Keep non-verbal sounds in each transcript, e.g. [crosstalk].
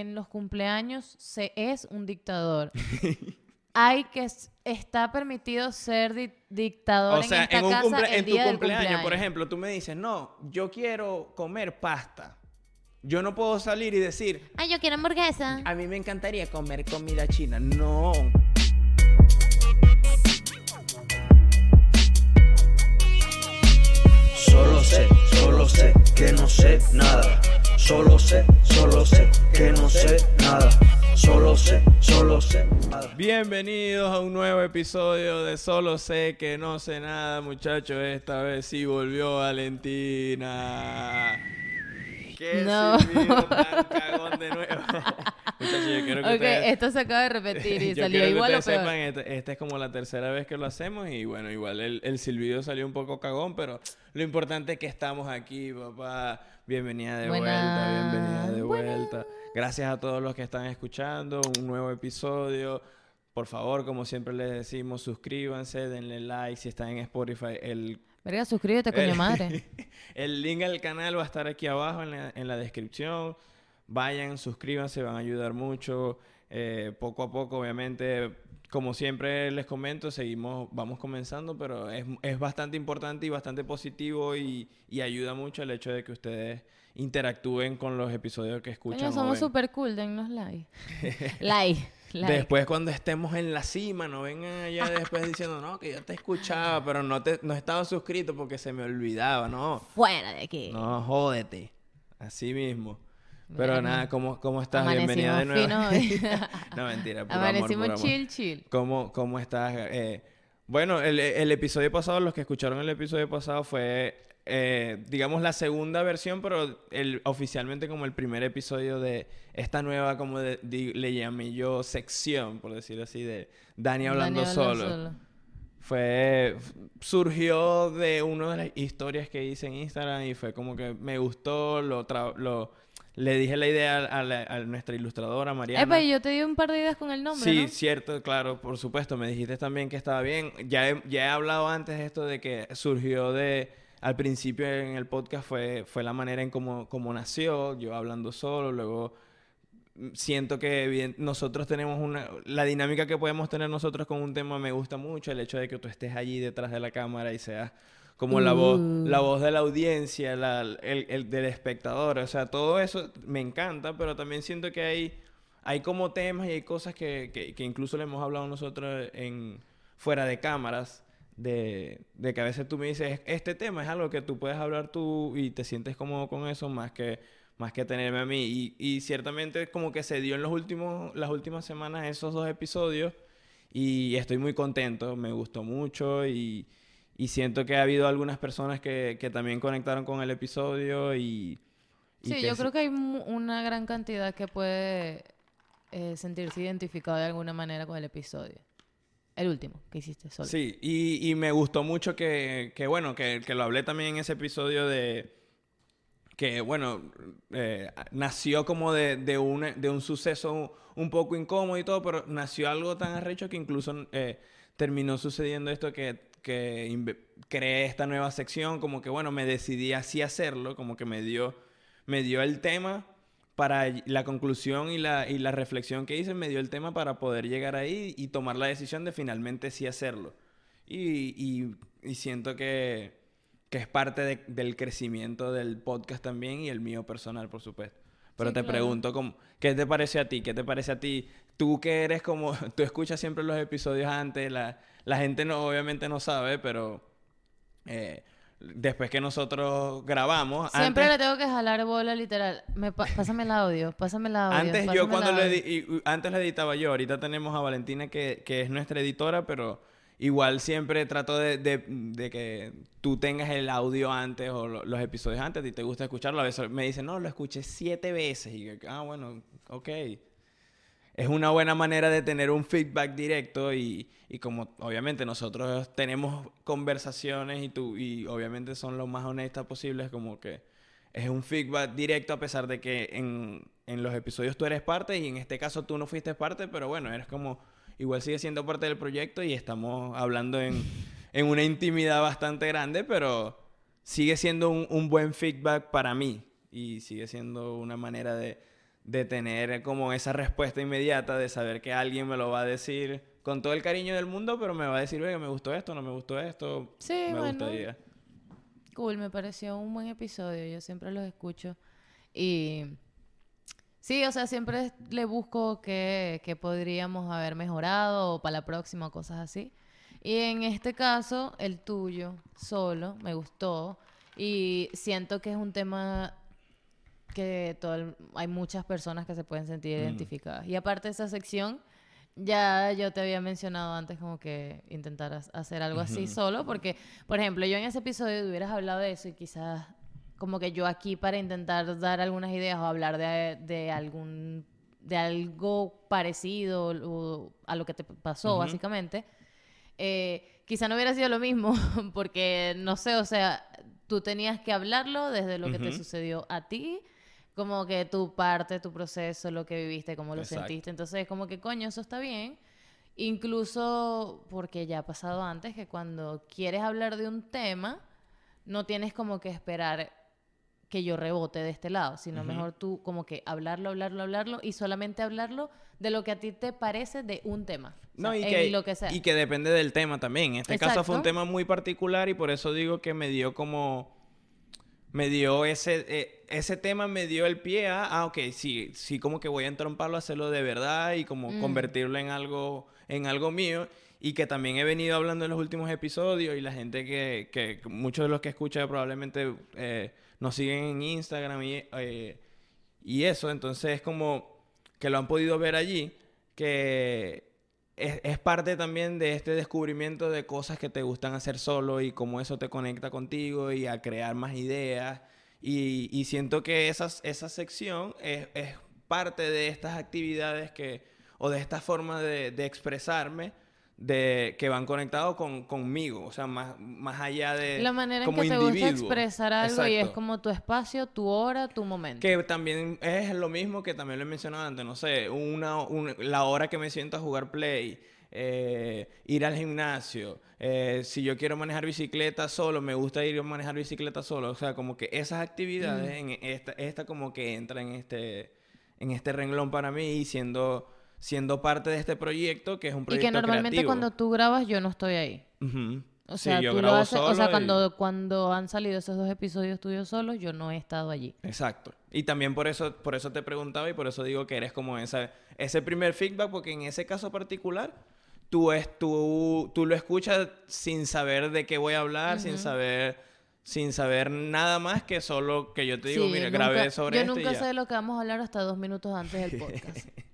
en los cumpleaños se es un dictador. [laughs] Hay que está permitido ser di- dictador O sea, en esta en, un casa cumple- el en tu del cumpleaños, por ejemplo, tú me dices, no, yo quiero comer pasta. Yo no puedo salir y decir, Ay, yo quiero hamburguesa. a mí me encantaría comer comida china. No. Solo sé, solo sé que no sé nada. Solo sé, solo sé que no sé nada. Solo sé, solo sé nada. Bienvenidos a un nuevo episodio de Solo sé que no sé nada, muchachos. Esta vez sí volvió Valentina. Qué No. silbido tan cagón de nuevo. [laughs] muchachos, yo quiero que Ok, ustedes... esto se acaba de repetir y [laughs] Yo salió quiero que igual o ustedes peor. sepan, este- esta es como la tercera vez que lo hacemos y bueno, igual el, el silbido salió un poco cagón, pero lo importante es que estamos aquí, papá. Bienvenida de vuelta, bienvenida de vuelta. Gracias a todos los que están escuchando, un nuevo episodio. Por favor, como siempre les decimos, suscríbanse, denle like si están en Spotify. El, Verga, suscríbete, coño el- madre. [laughs] el link al canal va a estar aquí abajo en la, en la descripción. Vayan, suscríbanse, van a ayudar mucho. Eh, poco a poco, obviamente, como siempre les comento, seguimos, vamos comenzando, pero es, es bastante importante y bastante positivo y, y ayuda mucho el hecho de que ustedes interactúen con los episodios que escuchan. Coño, o somos súper cool, dennos like. [laughs] like, like. Después cuando estemos en la cima, no vengan allá [laughs] después diciendo, no, que yo te escuchaba, pero no, te, no estaba suscrito porque se me olvidaba, no. Fuera de aquí. No, jódete. Así mismo. Pero nada, ¿cómo, cómo estás? Bienvenida de nuevo. [laughs] [laughs] no, mentira, puro Amanecimos amor, puro amor. chill, chill. ¿Cómo, cómo estás? Eh, bueno, el, el episodio pasado, los que escucharon el episodio pasado fue, eh, digamos, la segunda versión, pero el, oficialmente como el primer episodio de esta nueva, como de- di- le llamé yo, sección, por decirlo así, de Dani hablando Dani solo. Fue, surgió de una de las historias que hice en Instagram y fue como que me gustó, lo, tra- lo le dije la idea a, la- a nuestra ilustradora Mariana. Epa, y yo te di un par de ideas con el nombre, Sí, ¿no? cierto, claro, por supuesto. Me dijiste también que estaba bien. Ya he, ya he hablado antes de esto de que surgió de... Al principio en el podcast fue, fue la manera en cómo, cómo nació, yo hablando solo, luego siento que evident- nosotros tenemos una... La dinámica que podemos tener nosotros con un tema me gusta mucho, el hecho de que tú estés allí detrás de la cámara y seas como la voz, la voz de la audiencia, la, el, el del espectador, o sea, todo eso me encanta, pero también siento que hay, hay como temas y hay cosas que, que, que incluso le hemos hablado nosotros en fuera de cámaras, de, de que a veces tú me dices, este tema es algo que tú puedes hablar tú y te sientes cómodo con eso más que, más que tenerme a mí. Y, y ciertamente como que se dio en los últimos, las últimas semanas esos dos episodios y estoy muy contento, me gustó mucho y, y siento que ha habido algunas personas que, que también conectaron con el episodio y... y Sí, yo se- creo que hay una gran cantidad que puede eh, sentirse identificado de alguna manera con el episodio. El último que hiciste solo. Sí, y, y me gustó mucho que, que bueno, que, que lo hablé también en ese episodio de que, bueno, eh, nació como de, de, un, de un suceso un, un poco incómodo y todo, pero nació algo tan arrecho que incluso eh, terminó sucediendo esto que, que creé esta nueva sección, como que, bueno, me decidí así hacerlo, como que me dio, me dio el tema para la conclusión y la, y la reflexión que hice me dio el tema para poder llegar ahí y tomar la decisión de finalmente sí hacerlo. Y, y- y siento que, que es parte de- del crecimiento del podcast también y el mío personal, por supuesto. Pero Sí, te claro. pregunto, ¿cómo, ¿qué te parece a ti? ¿Qué te parece a ti? Tú que eres como, [laughs] tú escuchas siempre los episodios antes, la, la gente no, obviamente no sabe, pero eh, después que nosotros grabamos, Siempre antes, le tengo que jalar bola literal. Me pásame el audio, pásame el audio. Antes yo cuando lo edi- antes lo editaba yo, ahorita tenemos a Valentina que, que es nuestra editora, pero igual siempre trato de, de- de que tú tengas el audio antes o lo- los episodios antes y te gusta escucharlo. A veces me dicen, no, lo escuché siete veces y yo, ah, bueno, ok. Es una buena manera de tener un feedback directo y, y como obviamente nosotros tenemos conversaciones y tú y obviamente son lo más honestas posibles como que es un feedback directo a pesar de que en, en los episodios tú eres parte y en este caso tú no fuiste parte, pero bueno, eres como igual sigue siendo parte del proyecto y estamos hablando en, en una intimidad bastante grande, pero sigue siendo un, un buen feedback para mí y sigue siendo una manera de, de tener como esa respuesta inmediata, de saber que alguien me lo va a decir con todo el cariño del mundo, pero me va a decir, oiga, me gustó esto, no me gustó esto, Sí, me bueno. gustaría. Cool, me pareció un buen episodio. Yo siempre los escucho. Y sí, o sea, siempre le busco qué, qué podríamos haber mejorado o para la próxima, cosas así. Y en este caso, el tuyo, solo, me gustó. Y siento que es un tema que todo el- hay muchas personas que se pueden sentir Mm. identificadas. Y aparte de esa sección, ya yo te había mencionado antes como que intentaras hacer algo así solo, porque, por ejemplo, yo en ese episodio hubieras hablado de eso y quizás como que yo aquí para intentar dar algunas ideas o hablar de, de algún de algo parecido o a lo que te pasó Ujú. básicamente eh, quizá no hubiera sido lo mismo [laughs] porque no sé o sea tú tenías que hablarlo desde lo que te sucedió a ti como que tu parte tu proceso lo que viviste cómo lo Exacto. sentiste entonces como que coño eso está bien incluso porque ya ha pasado antes que cuando quieres hablar de un tema no tienes como que esperar que yo rebote de este lado, sino mejor tú como que hablarlo, hablarlo, hablarlo y solamente hablarlo de lo que a ti te parece de un tema. O No, sea, y que, lo que sea. y que depende del tema también. En este caso fue un tema muy particular y por eso digo que me dio como... Me dio ese... eh, ese tema me dio el pie a... Ah, ok, sí, sí como que voy a entromparlo, hacerlo de verdad y como Mm. convertirlo en algo, en algo mío. Y que también he venido hablando en los últimos episodios y la gente que... que muchos de los que escucha probablemente eh, nos siguen en Instagram y... eh, y eso, entonces es como que lo han podido ver allí, que es, es parte también de este descubrimiento de cosas que te gustan hacer solo y cómo eso te conecta contigo y a crear más ideas. Y, y siento que esa sección es, es parte de estas actividades que, o de esta forma de, de expresarme de, que van conectados con, conmigo, o sea, más, más allá de... la manera en como que te gusta individuo. expresar algo y es como tu espacio, tu hora, tu momento. Que también es lo mismo que también lo he mencionado antes, no sé, una, un- la hora que me siento a jugar play, eh, ir al gimnasio, eh, si yo quiero manejar bicicleta solo, me gusta ir a manejar bicicleta solo, o sea, como que esas actividades, en esta, esta como que entra en este, en este renglón para mí y siendo, siendo parte de este proyecto, que es un y proyecto que normalmente creativo. cuando tú grabas yo no estoy ahí. O Sí, sea, yo tú lo haces, o sea, y- cuando, cuando han salido esos dos episodios tuyos solos, yo no he estado allí. Exacto. Y también por eso, por eso te preguntaba y por eso digo que eres como esa, ese primer feedback, porque en ese caso particular, tú, es, tú, tú lo escuchas sin saber de qué voy a hablar, sin saber, sin saber nada más que solo que yo te digo, Sí, mira, nunca- grabé sobre Yo esto y nunca ya. sé de lo que vamos a hablar hasta dos minutos antes del podcast. [laughs]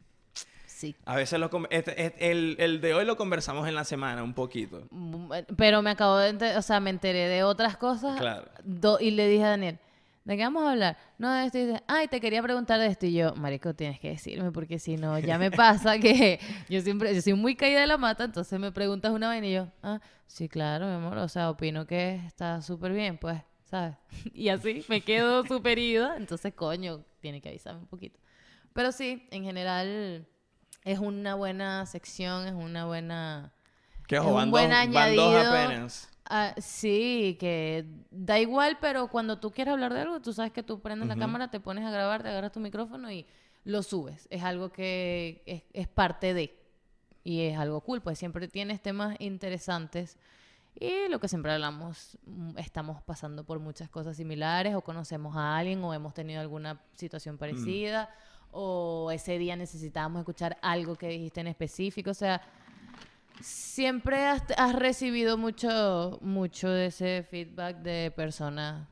sí. A veces lo este- este- el, el de hoy lo conversamos en la semana un poquito. Mm, eh, Pero me acabo de enter- o sea, me enteré de otras cosas. Claro. do- y le dije a Daniel, ¿de qué vamos a hablar? No, de esto. Y dice, ay, te quería preguntar de esto. Y yo, marico, tienes que decirme, porque si no, ya me [laughs] pasa que yo siempre, yo soy muy caída de la mata, entonces me preguntas una vez y yo, ah, sí, claro, mi amor, o sea, opino que está súper bien, pues, ¿sabes? [laughs] Y así me quedo súper ida, entonces, coño, tiene que avisarme un poquito. Pero sí, en general, es una buena sección, es una buena... Que Es un buen van dos añadido. apenas. Ah, sí, que da igual, pero cuando tú quieres hablar de algo, tú sabes que tú prendes la cámara, te pones a grabar, te agarras tu micrófono y lo subes. Es algo que es, es parte de. Y es algo cool, pues siempre tienes temas interesantes. Y lo que siempre hablamos, mm, estamos pasando por muchas cosas similares, o conocemos a alguien, o hemos tenido alguna situación parecida, o ese día necesitábamos escuchar algo que dijiste en específico. O sea, siempre has, has recibido mucho, mucho de ese feedback de personas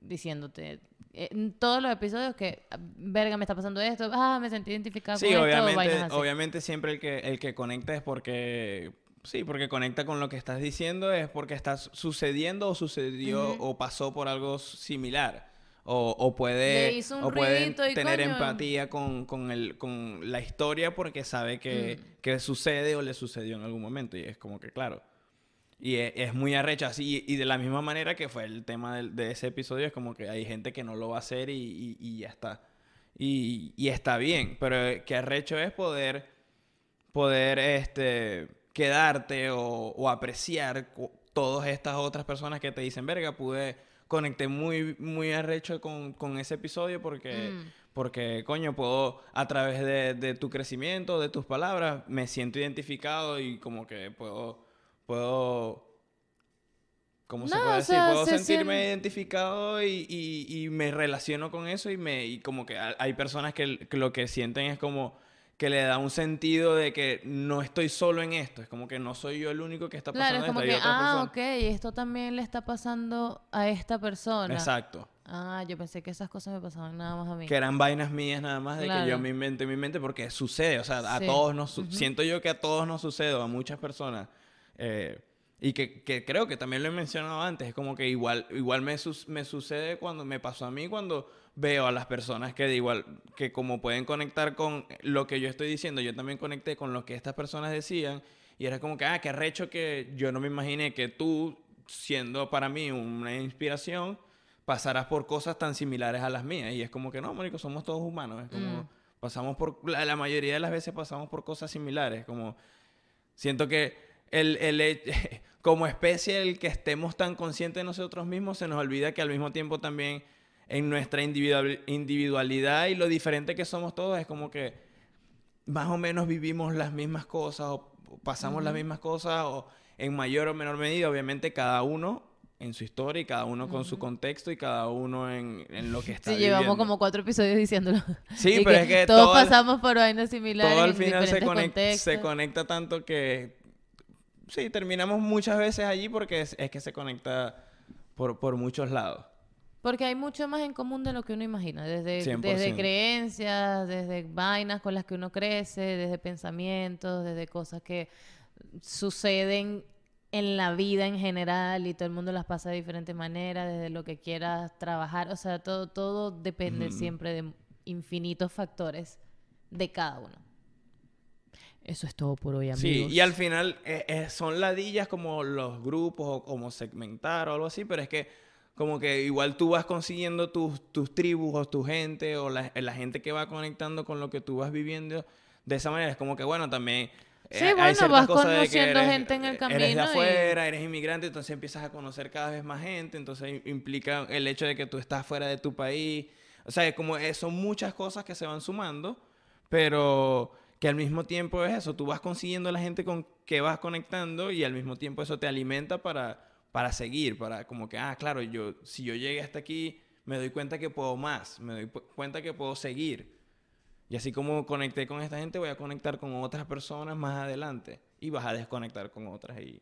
diciéndote eh, en todos los episodios que, "Ah, verga, me está pasando esto, ah, me sentí identificado Sí, con esto, obviamente, así. obviamente siempre el que, el que conecta es porque... Sí, porque conecta con lo que estás diciendo es porque está su- sucediendo o sucedió Ujú. o pasó por algo similar. O, o puede, o puede tener coño. empatía con, con, el, con la historia porque sabe que, Mm. que sucede o le sucedió en algún momento. Y es como que, claro. Y es, es muy arrecho así. Y de la misma manera que fue el tema del- de, ese episodio, es como que hay gente que no lo va a hacer y, y- y ya está. Y, y está bien. Pero eh, que arrecho es poder, poder este, quedarte o, o apreciar todas estas otras personas que te dicen, verga, pude, conecté muy, muy arrecho con, con ese episodio porque, Mm. Porque, coño, puedo, a través de, de tu crecimiento, de tus palabras, me siento identificado y como que puedo, puedo, ¿cómo se puede decir? sea, Puedo se sentirme sien- identificado y, y- y me relaciono con eso y me, y como que ha- hay personas que lo que sienten es como que le da un sentido de que no estoy solo en esto, es como que no soy yo el único que está Claro, pasando es como esto, hay que, ah, personas. ok, esto también le está pasando a esta persona. Exacto. Ah, yo pensé que esas cosas me pasaban nada más a mí. Que eran vainas mías nada más de que Claro. yo me invento en mi mente porque sucede, o sea, a Sí. todos nos su- siento yo que a todos nos sucede, a muchas personas. eh, y que, que creo que también lo he mencionado antes, es como que igual, igual me, sus- me sucede cuando me pasó a mí cuando veo a las personas que de igual, que como pueden conectar con lo que yo estoy diciendo, yo también conecté con lo que estas personas decían, y era como que, ah, qué recho que yo no me imaginé que tú, siendo para mí una inspiración, pasarás por cosas tan similares a las mías. Y es como que no, marico, somos todos humanos. Es como, Mm. pasamos por, la, la mayoría de las veces pasamos por cosas similares. Como, siento que el, el, [laughs] como especie, el que estemos tan conscientes de nosotros mismos, se nos olvida que al mismo tiempo también en nuestra individual- individualidad y lo diferente que somos todos, es como que más o menos vivimos las mismas cosas o pasamos las mismas cosas o en mayor o menor medida, obviamente cada uno en su historia y cada uno con su contexto y cada uno en, en lo que está Sí, llevamos viviendo. como cuatro episodios diciéndolo. Sí, [laughs] pero es que todos todo pasamos por vainas similares todo al final se conecta tanto que sí, terminamos muchas veces allí porque es, es que se conecta por, por muchos lados. Porque hay mucho más en común de lo que uno imagina, desde, 100%. desde creencias, desde vainas con las que uno crece, desde pensamientos, desde cosas que suceden en la vida en general y todo el mundo las pasa de diferentes maneras, desde lo que quieras trabajar, o sea, todo, todo depende siempre de infinitos factores de cada uno. Eso es todo por hoy, amigos. Sí, y al final eh, eh, son ladillas como los grupos o como segmentar o algo así, pero es que como que igual tú vas consiguiendo tus, tus tribus o tu gente o la, la gente que va conectando con lo que tú vas viviendo de esa manera. Es como que, bueno, también... eh, Sí, hay bueno, vas conociendo eres- gente en el Eres de camino y- afuera, eres inmigrante, entonces empiezas a conocer cada vez más gente, entonces im- implica el hecho de que tú estás fuera de tu país. O sea, es como eh, son muchas cosas que se van sumando, pero que al mismo tiempo es eso, tú vas consiguiendo la gente con que vas conectando y al mismo tiempo eso te alimenta para, para seguir, para como que, ah, claro, yo, si yo llegué hasta aquí, me doy cuenta que puedo más, me doy cuenta que puedo seguir. Y así como conecté con esta gente, voy a conectar con otras personas más adelante y vas a desconectar con otras y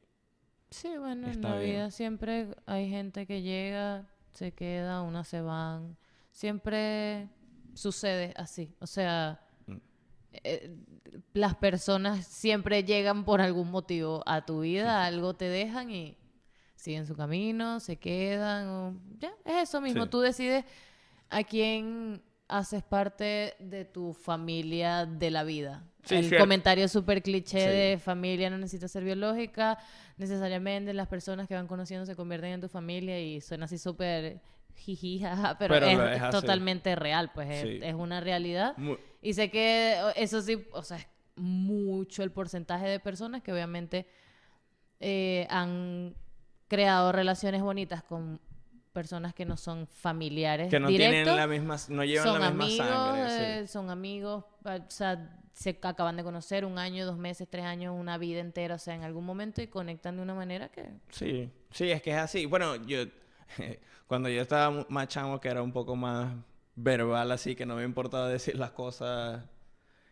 Sí, bueno, en la bien. vida siempre hay gente que llega, se queda, unas se van. Siempre sucede así. O sea, Mm. eh, las personas siempre llegan por algún motivo a tu vida, [laughs] algo te dejan y siguen su camino, se quedan. o- ya, es eso mismo. Sí. Tú decides a quién haces parte de tu familia de la vida. Sí, El cierto. comentario súper cliché Sí. de familia no necesita ser biológica, necesariamente las personas que van conociendo se convierten en tu familia y suena así súper jiji, jaja, pero, Pero es, totalmente real, pues es, Sí. es una realidad. Y sé que eso sí, o sea, es mucho el porcentaje de personas que obviamente eh, han creado relaciones bonitas con personas que no son familiares que no directos tienen la misma, no llevan son la misma amigos, sangre. sí. eh, son amigos, o sea, se acaban de conocer un año, dos meses, tres años, una vida entera, o sea, en algún momento y conectan de una manera que... Sí, sí, es que es así. Bueno, yo, [laughs] cuando yo estaba más chamo, que era un poco más verbal, así, que no me importaba decir las cosas,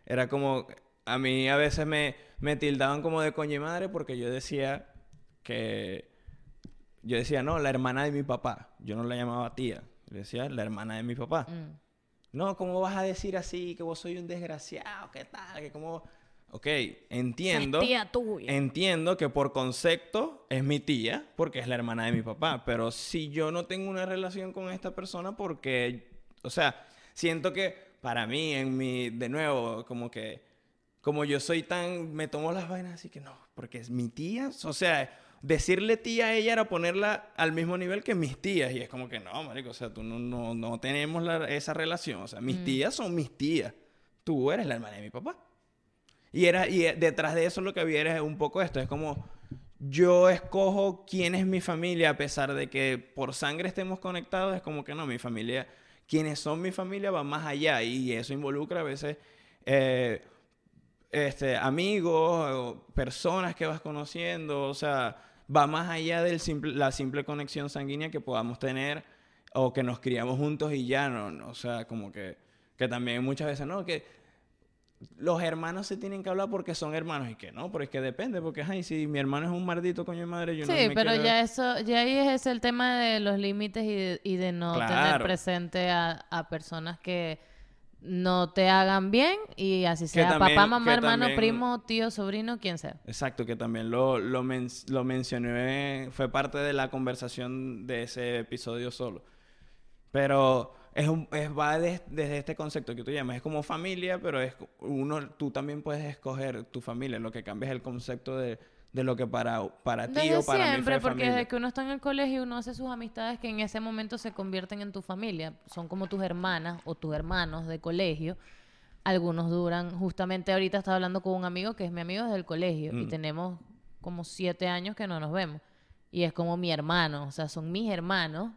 era como, a mí a veces me, me tildaban como de coño madre porque yo decía que, yo decía, no, la hermana de mi papá, yo no la llamaba tía, yo decía, la hermana de mi papá. mm, No, ¿cómo vas a decir así? Que vos soy un desgraciado, ¿qué tal? Que como... Ok, entiendo. "Esa es tía tuya". Entiendo que por concepto es mi tía, porque es la hermana de mi papá. Pero si yo no tengo una relación con esta persona, porque... O sea, siento que para mí, en mi... De nuevo, como que... Como yo soy tan... Me tomo las vainas así que no, porque es mi tía. O sea, decirle tía a ella era ponerla al mismo nivel que mis tías. Y es como que no, marico, o sea, tú no, no, no tenemos la- esa relación. O sea, mis tías son mis tías. Tú eres la hermana de mi papá. Y, era, y eh, detrás de eso lo que había era un poco esto. Es como yo escojo quién es mi familia a pesar de que por sangre estemos conectados. Es como que no, mi familia quienes son mi familia va más allá y eso involucra a veces eh, este, amigos personas que vas conociendo, o sea, va más allá de la simple conexión sanguínea que podamos tener o que nos criamos juntos y ya no, no o sea, como que, que también muchas veces, no, que los hermanos se tienen que hablar porque son hermanos y que no, pero es que depende, porque ay, si mi hermano es un maldito coño de madre, yo sí, no Sí, pero quiero- ya eso, ya ahí es el tema de los límites y de, y de no tener presente a, a personas que no te hagan bien y así sea también- papá, mamá, hermano, también- primo, tío, sobrino, quien sea. Exacto, que también lo, lo, men- lo mencioné, fue parte de la conversación de ese episodio solo. Pero es un, es, va de- desde este concepto que tú llamas, es como familia, pero es uno, tú también puedes escoger tu familia, lo que cambia es el concepto de, de lo que para, para ti Desde o para siempre, fue porque familia. desde que uno está en el colegio uno hace sus amistades que en ese momento se convierten en tu familia. Son como tus hermanas o tus hermanos de colegio. Algunos duran, justamente ahorita estaba hablando con un amigo que es mi amigo desde el colegio y Mm. tenemos como siete años que no nos vemos. Y es como mi hermano, o sea, son mis hermanos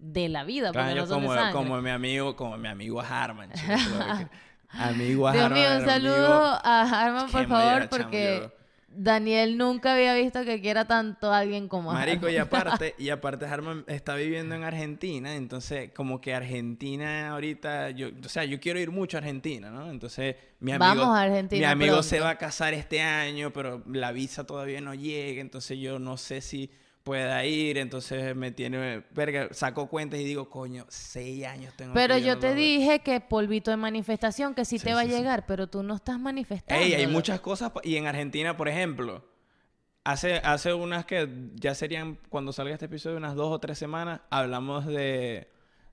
de la vida, Claro, no son como, de como mi amigo, como mi amigo Harman. chico, [laughs] amigo Dios Harman. mío, un saludo a Harman, por favor, porque yo- Daniel nunca había visto que quiera tanto a alguien como Marico, Harman. y aparte, [laughs] y aparte Harman está viviendo en Argentina, entonces como que Argentina ahorita, yo, o sea, yo quiero ir mucho a Argentina, ¿no? Entonces mi amigo, Vamos a Argentina mi amigo pronto. se va a casar este año, pero la visa todavía no llega, entonces yo no sé si pueda ir, entonces me tiene, verga, saco cuentas y digo, coño, seis años tengo Pero que yo te lo veo". dije que polvito de manifestación, que sí, Sí, te va sí, a sí. llegar, pero tú no estás manifestando. Ey, hay muchas cosas. Y en Argentina, por ejemplo, hace, hace unas que ya serían, cuando salga este episodio, unas dos o tres semanas, hablamos de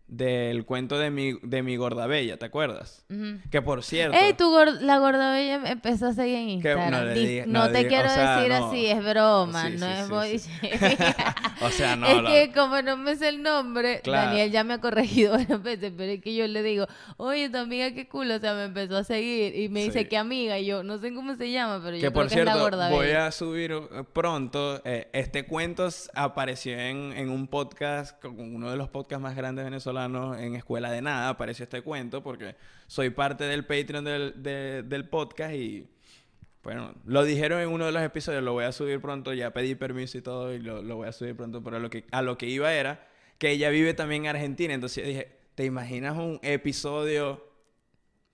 del cuento de mi, de mi gorda bella, ¿te acuerdas? Que por cierto... Ey, tu gor- la gorda bella me empezó a seguir en Instagram. no diga- no, no te diga- quiero o sea, decir no. así, es broma, Sí, no sí, es sí, [laughs] o sea, no, es la- que como no me sé el nombre, Claro. Daniel ya me ha corregido [laughs] varias veces, pero es que yo le digo, oye, tu amiga qué culo, o sea, me empezó a seguir y me dice. ¿qué amiga? Y yo, no sé cómo se llama, pero yo Que creo por que es la cierto, gorda voy a subir eh, pronto. eh, este cuento apareció en, en un podcast, con uno de los podcasts más grandes venezolanos en Escuela de Nada. Apareció este cuento porque soy parte del Patreon del, de- del podcast y. Bueno, lo dijeron en uno de los episodios, lo voy a subir pronto, ya pedí permiso y todo y lo, lo voy a subir pronto, pero a lo, que, a lo que iba era que ella vive también en Argentina, entonces dije, ¿te imaginas un episodio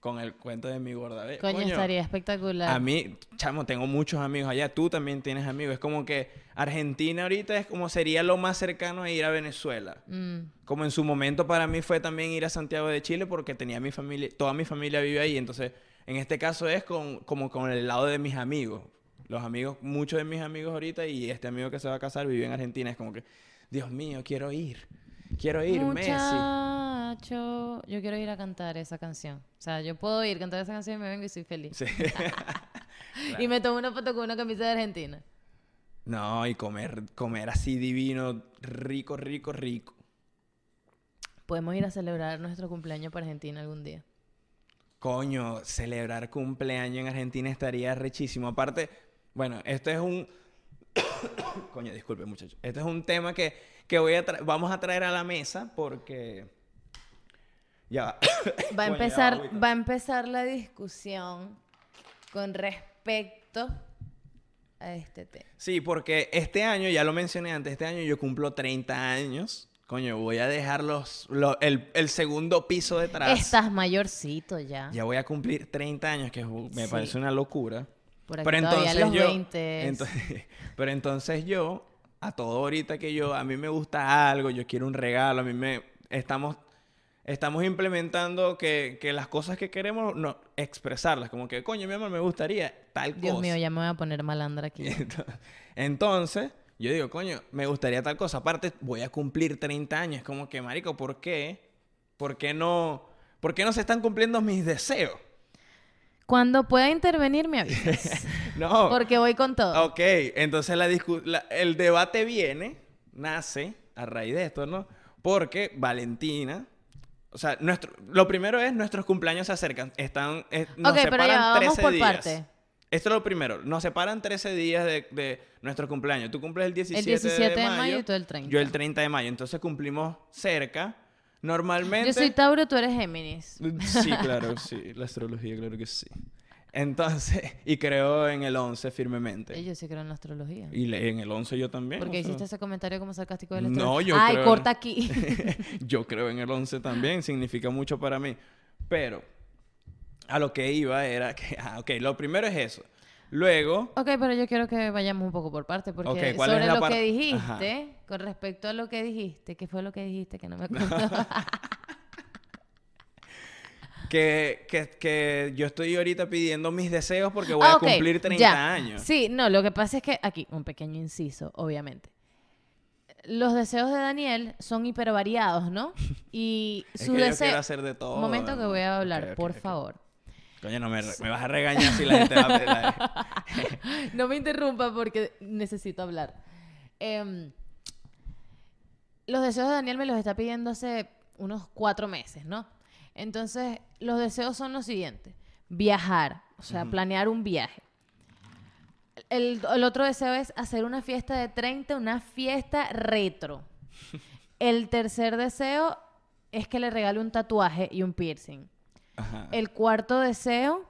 con el cuento de mi gorda? bella? Coño, estaría espectacular. A mí, chamo, tengo muchos amigos allá. Tú también tienes amigos. Es como que Argentina ahorita es como sería lo más cercano a ir a Venezuela. Mm. Como en su momento para mí fue también ir a Santiago de Chile porque tenía mi familia, toda mi familia vive ahí. Entonces, en este caso es con, como con el lado de mis amigos. Los amigos, muchos de mis amigos ahorita y este amigo que se va a casar vive en Argentina. Es como que, Dios mío, quiero ir. Quiero ir, Messi. Muchacho, yo quiero ir a cantar esa canción. O sea, yo puedo ir, cantar esa canción y me vengo y soy feliz. Sí. [laughs] Y me tomo una foto con una camisa de Argentina. no, y comer, comer así divino, rico, rico, rico. Podemos ir a celebrar nuestro cumpleaños para Argentina algún día. Coño, celebrar cumpleaños en Argentina estaría rechísimo. Aparte, bueno, este es un... [coughs] Coño, disculpe muchachos. Este es un tema que, que voy a vamos a traer a la mesa porque... Ya va. [coughs] Va a empezar, va a empezar la discusión con respecto a este tema. Sí, porque este año, ya lo mencioné antes, este año yo cumplo 30 años. Coño, voy a dejar los, lo- el, el segundo piso detrás. Estás mayorcito ya. Ya voy a cumplir 30 años, que me Sí. parece una locura. Por aquí Pero entonces los yo, 20. entonces- [laughs] pero entonces yo, a todo ahorita que yo, a mí me gusta algo, yo quiero un regalo, a mí me, estamos, estamos implementando que, que las cosas que queremos, no, expresarlas, como que, coño, mi amor, me gustaría tal Dios cosa. mío, ya me voy a poner malandra aquí. [laughs] Entonces- Entonces, yo digo, coño, me gustaría tal cosa. Aparte, voy a cumplir 30 años. Como que, marico, ¿por qué? ¿Por qué no, por qué no se están cumpliendo mis deseos? Cuando pueda intervenir, me avisas. [laughs] No. Porque voy con todo. Ok, entonces la la- el debate viene, nace a raíz de esto, ¿no? Porque Valentina, o sea, nuestro, lo primero es nuestros cumpleaños se acercan, están, eh, nos Ok, pero separan ya, vamos 13 por días. parte. Esto es lo primero, nos separan 13 días de, de nuestro cumpleaños. Tú cumples el 17, el 17 de mayo, y tú el 30. yo el 30 de mayo, entonces cumplimos cerca, Normalmente... Yo soy Tauro, tú eres Géminis. Sí, claro, [laughs] sí. La astrología, claro que sí. Entonces, [laughs] y creo en el 11 firmemente. Yo sí creo en la astrología. Y le- en el 11 yo también. Porque sea, hiciste ese comentario como sarcástico del No, yo Ay, creo- corta aquí. [laughs] yo creo en el 11 también, significa mucho para mí. Pero a lo que iba era que, ah, ok, lo primero es eso. Luego, ok, pero yo quiero que vayamos un poco por parte. Porque Ok, ¿cuál es sobre lo que dijiste, Ajá. con respecto a lo que dijiste, ¿qué fue lo que dijiste? Que no me acuerdo. [laughs] que, que, que yo estoy ahorita pidiendo mis deseos porque voy Ah, a cumplir 30 ya. años. Sí, no, lo que pasa es que aquí, un pequeño inciso, obviamente. Los deseos de Daniel son hipervariados, ¿no? [laughs] Y Es sus deseos. hacer de todo. Un momento que voy a hablar, por favor. Coño, no me, me vas a regañar si la gente va a pelar. [laughs] No me interrumpa porque necesito hablar. Em, los deseos de Daniel me los está pidiendo hace unos cuatro meses, ¿no? Entonces, los deseos son los siguientes. Viajar, o sea, planear un viaje. El, el otro deseo es hacer una fiesta de 30, una fiesta retro. [laughs] El tercer deseo es que le regale un tatuaje y un piercing. Ajá. El cuarto deseo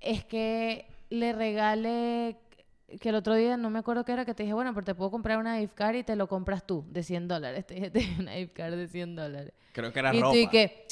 es que le regale, que el otro día no me acuerdo qué era, que te dije, bueno, pero te puedo comprar una gift card y te lo compras tú, de 100 dólares. [laughs] Te dije, te dije una gift card de 100 dólares. Creo que era y ropa. tú y que,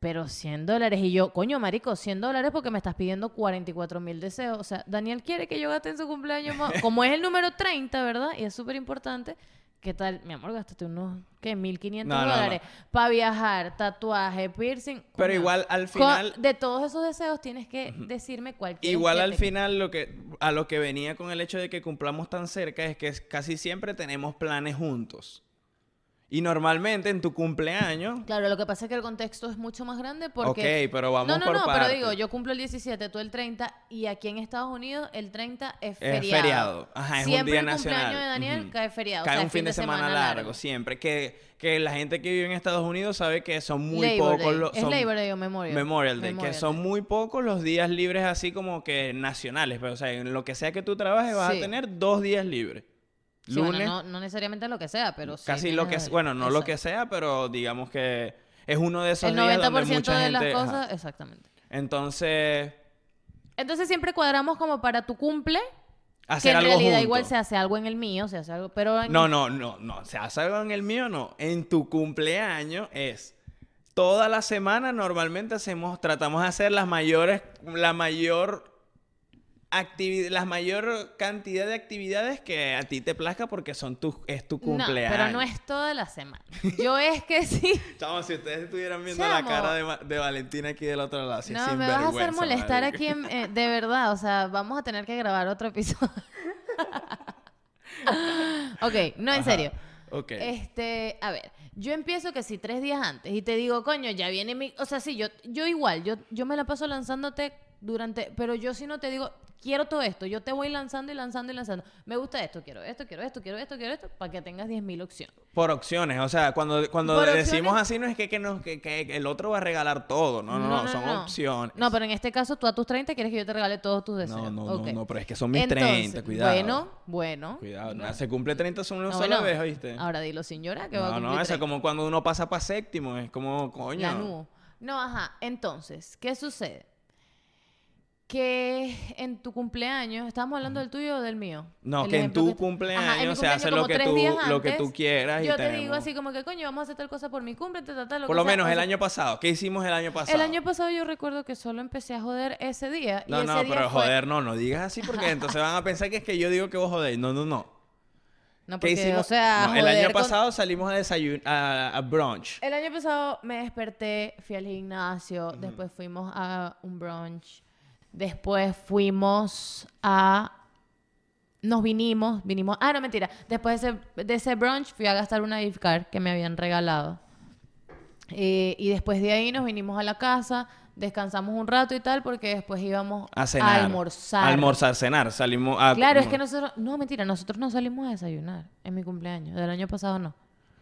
pero 100 dólares. Y yo, coño, marico, 100 dólares porque me estás pidiendo 44 mil deseos. O sea, Daniel quiere que yo gaste en su cumpleaños más. Como es el número 30, ¿verdad? Y es súper importante. ¿Qué tal? Mi amor, gastaste unos, ¿qué? 1.500 No, no, no. dólares para viajar, tatuaje, piercing. Pero igual al final... de todos esos deseos tienes que decirme cuál quieres Igual al final lo que a lo que venía con el hecho de que cumplamos tan cerca es que casi siempre tenemos planes juntos. Y normalmente en tu cumpleaños, Claro, lo que pasa es que el contexto es mucho más grande porque... ok, pero vamos no, no, por no, pero digo, yo cumplo el 17, tú el 30, y aquí en Estados Unidos el 30 es Es feriado. feriado. Ajá, es un día el cumpleaños nacional. de Daniel cae feriado. o Cae sea, un fin de semana, largo, siempre. Que, que la gente que vive en Estados Unidos sabe que son muy Labor pocos los... ¿Es son- Labor Day o Memorial? Memorial Day, Memorial que son Day. muy pocos los días libres así como que nacionales. Pero, o sea, en lo que sea que tú trabajes vas Sí. a tener dos días libres. Sí, bueno, no, no necesariamente lo que sea, pero sí casi lo que... tienes- Bueno, no lo que sea, pero digamos que es uno de esos El días donde 90% mucha de las gente... ajá. cosas, exactamente. Entonces, Entonces siempre cuadramos como para tu cumple, que en algo realidad igual se hace algo en el mío, se hace algo, pero en- No, no, no, no. Se hace algo en el mío, no. En tu cumpleaños es toda la semana normalmente hacemos, tratamos de hacer las mayores, la mayor la mayor cantidad de actividades que a ti te plazca porque son tu, es tu No, cumpleaños. pero no es toda la semana. Yo es que [laughs] sí. Chavos, si ustedes estuvieran viendo Chamo. la cara de, de Valentina aquí del otro lado, así no, me vas a hacer molestar marico. aquí, en- eh, de verdad. O sea, vamos a tener que grabar otro episodio. [laughs] ok, no, en Ajá, serio. Ok. Este, a ver, yo empiezo que si tres días antes y te digo, coño, ya viene mi... O sea, sí, yo, yo igual, yo, yo me la paso lanzándote durante... Pero yo si no te digo, quiero todo esto, yo te voy lanzando y lanzando y lanzando. Me gusta esto, quiero esto, quiero esto, quiero esto, quiero esto, para que tengas 10.000 opciones. Por opciones, o sea, cuando, cuando Por decimos opciones- así no es que, que, nos- que- que el otro va a regalar todo, no, no, no, son opciones. No, pero en este caso tú a tus 30 quieres que yo te regale todos tus deseos. No, no, no, no, pero es que son mis Entonces, 30, cuidado. Bueno, bueno. Cuidado, se cumple 30 solo una No, sola bueno, vez, ¿oíste? Ahora dilo llorar que va a No, cumplir no, eso es 30. como cuando uno pasa para séptimo, es como, coño. La. No, ajá. Entonces, ¿qué sucede? Que en tu cumpleaños, ¿estamos hablando del tuyo o del mío? No, El que en tu que- cumpleaños Ajá, en se hace lo que tú- días lo que antes, tú quieras y Yo te digo así como que, coño, vamos a hacer tal cosa por mi cumple, tal, tal, tal, lo Por lo sea. menos el año pasado. ¿Qué hicimos el año pasado? El año pasado yo recuerdo que solo empecé a joder ese día. y No, ese no, día pero fue- joder, no, no digas así porque [laughs] entonces van a pensar que es que yo digo que vos jodéis. No, no, no. No, ¿Qué porque, hicimos? o sea, No, el año con- pasado salimos a desayunar, a, a brunch. El año pasado me desperté, fui al gimnasio, después fuimos a un brunch, después fuimos a... Nos vinimos, vinimos... Ah, no, mentira. Después de ese, de ese brunch fui a gastar una gift card que me habían regalado. Eh, y después de ahí nos vinimos a la casa, descansamos un rato y tal, porque después íbamos A cenar. almorzar. A almorzar, cenar. Salimos a... Claro, es que nosotros... No, mentira, nosotros no salimos a desayunar en mi cumpleaños. Del año pasado no.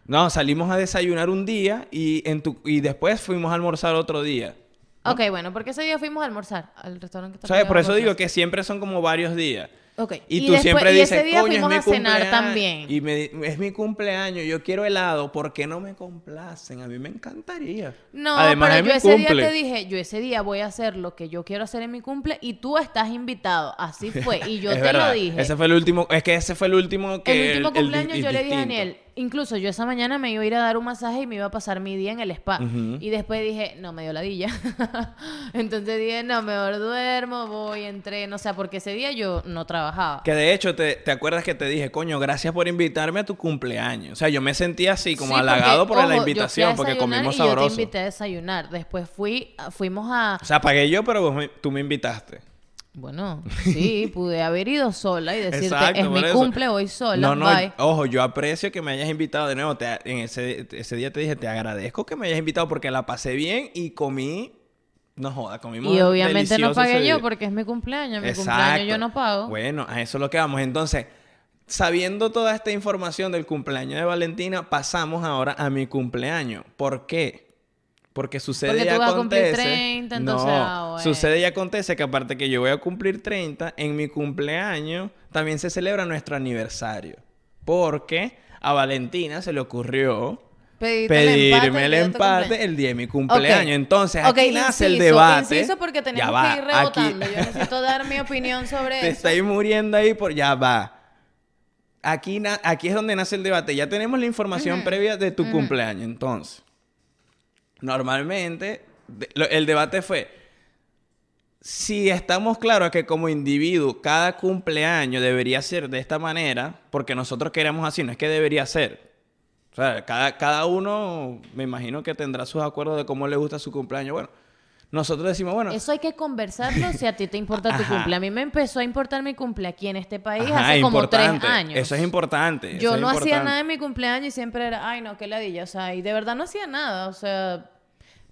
No, salimos a desayunar un día y, en tu, y después fuimos a almorzar otro día. Ok, bueno, porque ese día fuimos a almorzar al restaurante que está ¿Sabes? Por eso digo que siempre son como varios días. Ok. Y, Y tú después- siempre y dices, ese día coño, es fuimos mi a cenar también. Y me, es mi cumpleaños, yo quiero helado, ¿por qué no me complacen? A mí me encantaría. No, Además, pero yo ese cumple. día te dije, yo ese día voy a hacer lo que yo quiero hacer en mi cumple y tú estás invitado. Así fue. Y [laughs] yo te verdad, lo dije. Ese fue el último, es que ese fue el último que... el último el- cumpleaños el yo le dije a. Daniel, incluso yo esa mañana me iba a ir a dar un masaje y me iba a pasar mi día en el spa. Y después dije, no, me dio ladilla. [laughs] Entonces dije, no, mejor duermo, voy, entreno. O sea, porque ese día yo no trabajaba. Que de hecho, te, te acuerdas que te dije, coño, gracias por invitarme a tu cumpleaños. O sea, yo me sentía así, como Sí, halagado porque, por la ojo, invitación, porque comimos y Yo te sabroso. invité a desayunar. Después fui, fuimos a... O sea, pagué yo, pero vos me- tú me invitaste. Bueno, [laughs] sí, pude haber ido sola y decirte, Exacto, es mi eso. cumple, voy sola, No, no, bye. ojo, yo aprecio que me hayas invitado de nuevo. Te- en ese, ese día te dije, te agradezco que me hayas invitado porque la pasé bien y comí. No joda, comimos. Y obviamente no pagué yo porque es mi cumpleaños. Mi Exacto. cumpleaños yo no pago. Bueno, a eso es lo que vamos. Entonces, sabiendo toda esta información del cumpleaños de Valentina, pasamos ahora a mi cumpleaños. ¿Por qué? Porque sucede Porque y vas a cumplir acontece. 30, entonces, no, ah, sucede y acontece que aparte que yo voy a cumplir 30, en mi cumpleaños también se celebra nuestro aniversario. Porque a Valentina se le ocurrió Pediste pedirme el empate el día de mi cumpleaños. Entonces, aquí nace el debate. Inciso porque Ya tenemos va, que ir aquí- rebotando. Yo necesito [laughs] dar mi opinión sobre Te eso. estáis muriendo ahí por ya va. Aquí, na- aquí es donde nace el debate. Ya tenemos la información previa de tu cumpleaños. Entonces, normalmente, el debate fue, si estamos claros que como individuo cada cumpleaños debería ser de esta manera, porque nosotros queremos así, no es que debería ser. O sea, cada, cada uno, me imagino que tendrá sus acuerdos de cómo le gusta su cumpleaños. Bueno, nosotros decimos, bueno, Eso hay que conversarlo si a ti te importa tu [laughs] Ajá. cumple. A mí me empezó a importar mi cumple aquí en este país ajá, hace como tres años. Eso es importante. Yo no hacía nada en mi cumpleaños y siempre era, ay, no, qué ladilla. O sea, y de verdad no hacía nada. O sea,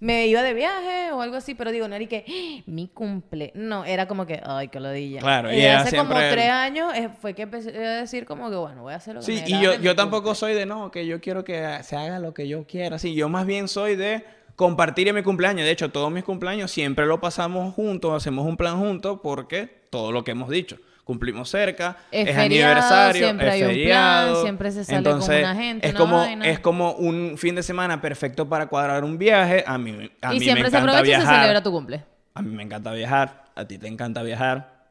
me iba de viaje o algo así, pero digo, no era y que, "Ah, mi cumple. No, era como que, ay, qué ladilla. Claro, y y hace como tres años eh, fue que empecé a decir como que, bueno, voy a hacer lo que Sí, y yo, yo tampoco cumple. soy de no, que yo quiero que se haga lo que yo quiera. Sí, yo más bien soy de compartir en mi cumpleaños. De hecho, todos mis cumpleaños siempre lo pasamos juntos, hacemos un plan juntos porque todo lo que hemos dicho. Cumplimos cerca, Es es, feriado, aniversario, siempre es hay un plan, siempre se sale con Entonces, una gente, es como vaina. es como un fin de semana perfecto para cuadrar un viaje. A mí, a Y mí siempre me se aprovecha y se viajar. celebra tu cumple. A mí me encanta viajar, a ti te encanta viajar.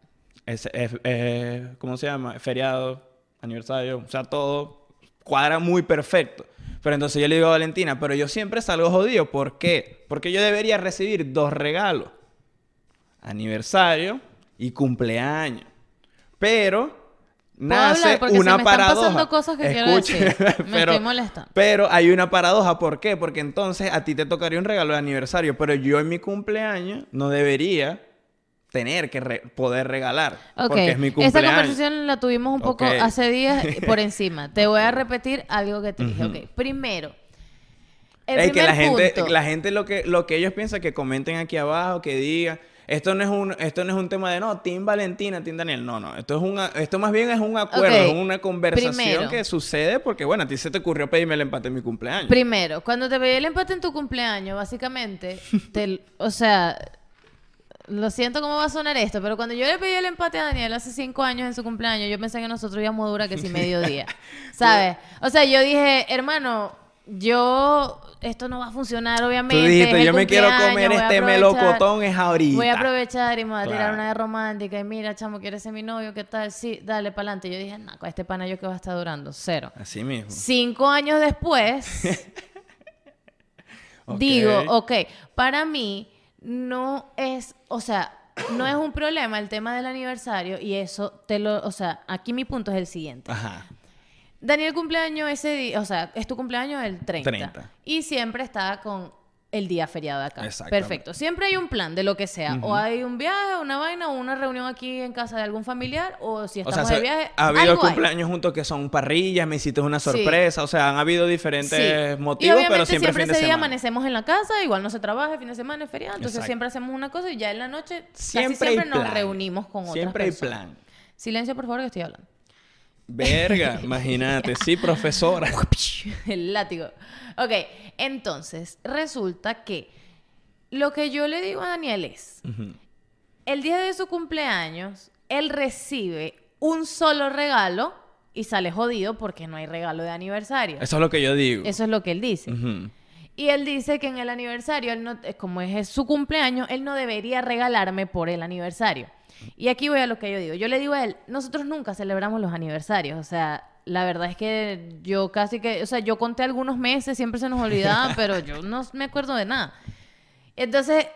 Es, es- es- ¿Cómo se llama? Feriado, aniversario, o sea, todo cuadra muy perfecto. Pero entonces yo le digo a Valentina, pero yo siempre salgo jodido. ¿Por qué? Porque yo debería recibir dos regalos. Aniversario y cumpleaños. Pero nace hablar? Porque se una me están paradoja. pasando cosas que quiero decir. [laughs] Me estoy molestando. Pero hay una paradoja, ¿por qué? Porque entonces a ti te tocaría un regalo de aniversario, pero yo en mi cumpleaños no debería tener que re- poder regalar, porque es mi esa cumpleaños. conversación la tuvimos un poco hace días [laughs] por encima. Te voy a repetir algo que te dije. Ok, primero, el Es que la gente, la gente lo que, lo que ellos piensan que comenten aquí abajo, que digan, esto no es un, esto no es un tema de no, Team Valentina, Team Daniel. No, no. Esto es una, esto más bien es un acuerdo, es una conversación primero. que sucede porque, bueno, a ti se te ocurrió pedirme el empate en mi cumpleaños. Primero, cuando te pedí el empate en tu cumpleaños, básicamente, [laughs] te- o sea, lo siento cómo va a sonar esto, pero cuando yo le pedí el empate a Daniel hace cinco años en su cumpleaños, yo pensé que nosotros íbamos a durar que si [laughs] mediodía, ¿sabes? O sea, yo dije, hermano, yo, esto no va a funcionar, obviamente. Tú dijiste, yo me quiero comer este melocotón es ahorita. Voy a aprovechar y me voy a tirar Claro. una de romántica. Y mira, chamo, ¿quieres ser mi novio? ¿Qué tal? Sí, dale para adelante. Yo dije, no, con este pana yo que va a estar durando cero. Así mismo. Cinco años después, [laughs] digo, ok, para mí no es, o sea, no es un problema el tema del aniversario y eso te lo, o sea, aquí mi punto es el siguiente. Ajá. Daniel cumpleaños ese día, o sea, es tu cumpleaños el 30. 30. Y siempre está con el día feriado de acá. Perfecto. Siempre hay un plan de lo que sea. O hay un viaje, una vaina, o una reunión aquí en casa de algún familiar, o si O estamos sea, de viaje. ha habido algo hay. cumpleaños juntos que son parrillas, me hiciste una Sí. sorpresa, o sea, han habido diferentes Sí. motivos, y obviamente pero siempre, fin de ese día semana. amanecemos en la casa, igual no se trabaja, fin de semana es feriado, entonces Exacto. siempre hacemos una cosa y ya en la noche Siempre casi siempre nos reunimos con otras Siempre hay personas. plan. Silencio, por favor, que estoy hablando. Verga, [laughs] imagínate, sí, profesora. [laughs] el látigo. Ok, entonces resulta que lo que yo le digo a Daniel es, el día de su cumpleaños, él recibe un solo regalo y sale jodido porque no hay regalo de aniversario. Eso es lo que yo digo. Eso es lo que él dice. Y él dice que en el aniversario, él no, eh, como es su cumpleaños, él no debería regalarme por el aniversario. Y aquí voy a lo que yo digo. Yo le digo a él, nosotros nunca celebramos los aniversarios. O sea, la verdad es que yo casi que, o sea, yo conté algunos meses, siempre se nos olvidaba, [laughs] pero yo no me acuerdo de nada. Entonces,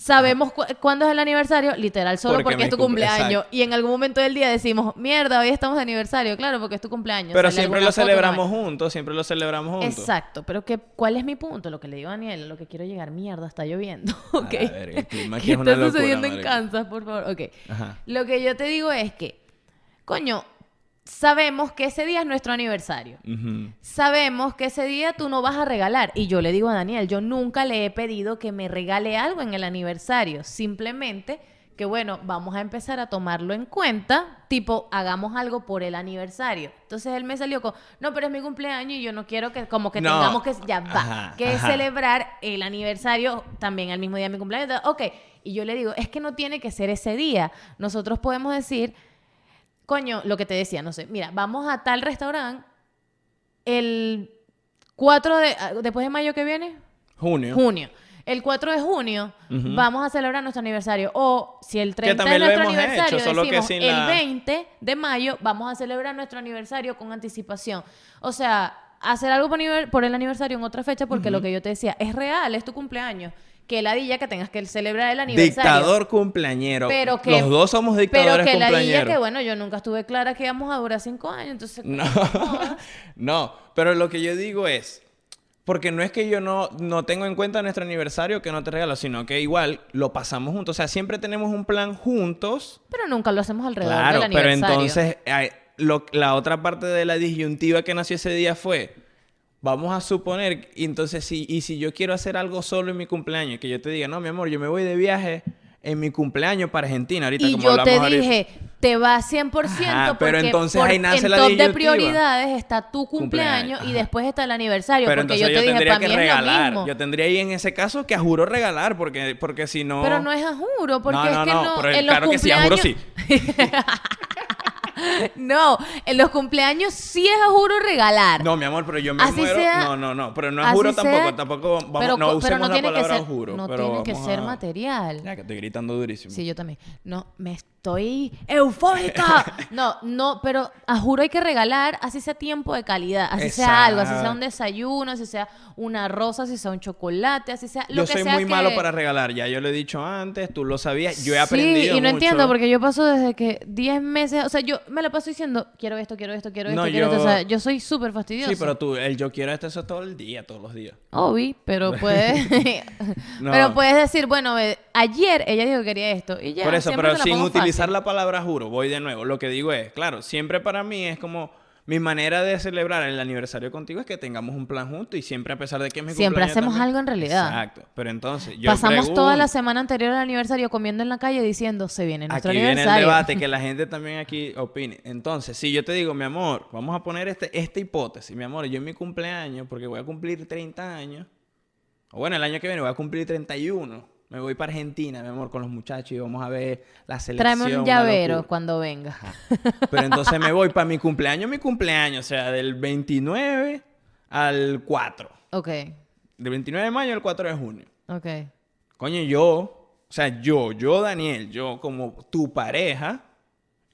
sabemos cu- cuándo es el aniversario, literal, solo Porque es tu cumple- cumpleaños. exacto. Y en algún momento del día decimos, mierda, hoy estamos de aniversario, claro, porque es tu cumpleaños. Pero Sale siempre lo celebramos no juntos, siempre lo celebramos juntos. Exacto, pero que, ¿cuál es mi punto? Lo que le digo a Daniel, lo que quiero llegar, mierda, está lloviendo. [laughs] ok. A verga, el clima aquí ¿Qué es una está locura, sucediendo en. Kansas, por favor? Ok. Ajá. Lo que yo te digo es que, coño, sabemos que ese día es nuestro aniversario. Sabemos que ese día tú no vas a regalar. Y yo le digo a Daniel, yo nunca le he pedido que me regale algo en el aniversario. Simplemente que, bueno, vamos a empezar a tomarlo en cuenta. Tipo, hagamos algo por el aniversario. Entonces él me salió con, no, pero es mi cumpleaños y yo no quiero que, como que No. tengamos que, ya va, Ajá, que ajá. celebrar el aniversario también al mismo día de mi cumpleaños. Entonces, Ok. Y yo le digo, es que no tiene que ser ese día. Nosotros podemos decir, coño, lo que te decía, no sé, mira, vamos a tal restaurante el 4 de, ah, después de mayo que viene, Junio. junio. El 4 de junio vamos a celebrar nuestro aniversario. O si el 30 también es lo nuestro hecho, aniversario, que decimos sin el la- 20 de mayo vamos a celebrar nuestro aniversario con anticipación. O sea, hacer algo por, por el aniversario en otra fecha, porque lo que yo te decía, es real, es tu cumpleaños. Que ladilla que tengas que celebrar el aniversario. Dictador cumpleañero. Pero que- Los dos somos Pero dictadores que la diga cumpleañeros. que, bueno, yo nunca estuve clara que íbamos a durar cinco años, entonces... No, [laughs] no, pero lo que yo digo es, porque no es que yo no, no tengo en cuenta nuestro aniversario que no te regalo, sino que igual lo pasamos juntos. O sea, siempre tenemos un plan juntos. Pero nunca lo hacemos alrededor Claro, del pero aniversario. entonces ay, lo- la otra parte de la disyuntiva que nació ese día fue, vamos a suponer, y entonces si, y si yo quiero hacer algo solo en mi cumpleaños, que yo te diga, no, mi amor, yo me voy de viaje en mi cumpleaños para Argentina, ahorita Y como yo te ahorita. dije, te va 100% Ajá, pero porque entonces por- ahí nace en la top de prioridades está tu Cumpleaños, cumpleaños, y después está el aniversario. Pero porque yo yo, te dije, tendría para que mí es lo regalar. mismo. Yo tendría ahí en ese caso que a juro regalar, porque, porque si no... Pero no es a juro, porque no, no, es que no, no, pero en los claro que sí, a juro sí. [laughs] [laughs] no, en los cumpleaños sí es a juro regalar. No, mi amor, pero yo me Así muero. sea- no, no, no, pero no es juro tampoco, sea, tampoco vamos, pero, no co- pero usemos no la tiene que palabra ser, juro, no pero tiene que ser a- material. Ya que estoy gritando durísimo. Sí, yo también. No, me estoy eufórica. [laughs] No, no, pero a juro hay que regalar, así sea tiempo de calidad, así sea algo, así sea un desayuno, así sea una rosa, así sea un chocolate, así sea lo yo que soy sea muy que- malo para regalar, ya yo lo he dicho antes, tú lo sabías, yo he Sí, aprendido y no mucho. entiendo porque yo paso desde que 10 meses, o sea, yo me la paso diciendo, quiero esto, quiero esto, quiero esto, No, quiero esto, o yo- sea, yo soy súper fastidiosa. Sí, pero tú, el yo quiero esto, eso todo el día, todos los días. Obvi, pero [laughs] puedes No. [laughs] pero puedes decir, bueno, ayer ella dijo que quería esto y ya, Por eso, pero sin pongo utilizar la palabra juro, voy de nuevo. Lo que digo es, claro, siempre para mí es como mi manera de celebrar el aniversario contigo es que tengamos un plan juntos y siempre a pesar de que es mi Siempre cumpleaños hacemos también- algo en realidad. Exacto. Pero entonces, yo Pasamos toda la pregunto, semana anterior al aniversario comiendo en la calle diciendo, se viene nuestro Aquí viene el aniversario. debate, que la [laughs] gente también aquí opine. Entonces, si yo te digo, mi amor, vamos a poner este, esta hipótesis, mi amor, yo en mi cumpleaños, porque voy a cumplir 30 años, o bueno, el año que viene voy a cumplir 31, me voy para Argentina, mi amor, con los muchachos y vamos a ver la selección. Tráeme un llavero cuando venga. Pero entonces me voy para mi cumpleaños, mi cumpleaños, o sea, del 29 al 4. Ok, Del 29 de mayo al 4 de junio. ok. Coño, yo, o sea, yo, yo, Daniel, yo como tu pareja,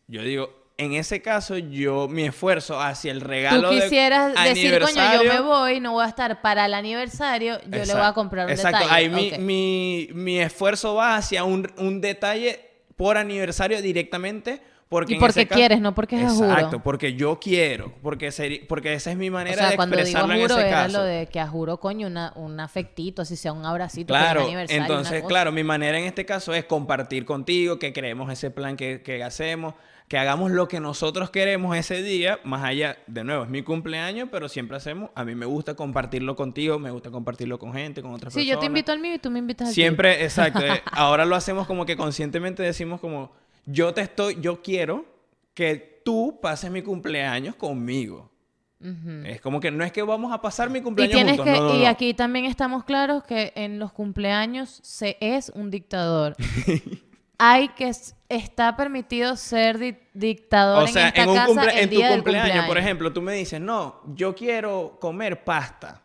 yo digo, en ese caso, yo, mi esfuerzo hacia el regalo Tú de quisieras decir, coño, yo aniversario- me voy, no voy a estar para el aniversario, yo le voy a Exacto, comprar un Exacto, detalle. ahí mi, mi, mi esfuerzo va hacia un, un detalle por aniversario directamente. Porque Y porque caso- quieres, no porque es juro. Exacto, porque yo quiero, porque, seri- porque esa es mi O manera sea, de cuando digo expresarlo en juro ese era caso. lo de que a juro, coño, una, un afectito, así sea un abracito, Claro, aniversario, una entonces, claro, mi manera en este caso es compartir contigo, que creemos ese plan que, que hacemos, que hagamos lo que nosotros queremos ese día, más allá, de nuevo, es mi cumpleaños, pero siempre hacemos, a mí me gusta compartirlo contigo, me gusta compartirlo con gente, con otras Sí, personas. yo te invito al mío y tú me invitas al. Siempre, exacto. eh, [laughs] ahora lo hacemos como que conscientemente decimos como, yo te estoy, yo quiero que tú pases mi cumpleaños conmigo. Es como que no es que vamos a pasar mi Y cumpleaños tienes juntos, que, no, no, y aquí también estamos claros que en los cumpleaños se es un dictador. [laughs] hay que está permitido ser di- dictador O sea, en esta en, un casa el en tu del cumpleaños, por ejemplo, tú me dices, no, yo quiero comer pasta.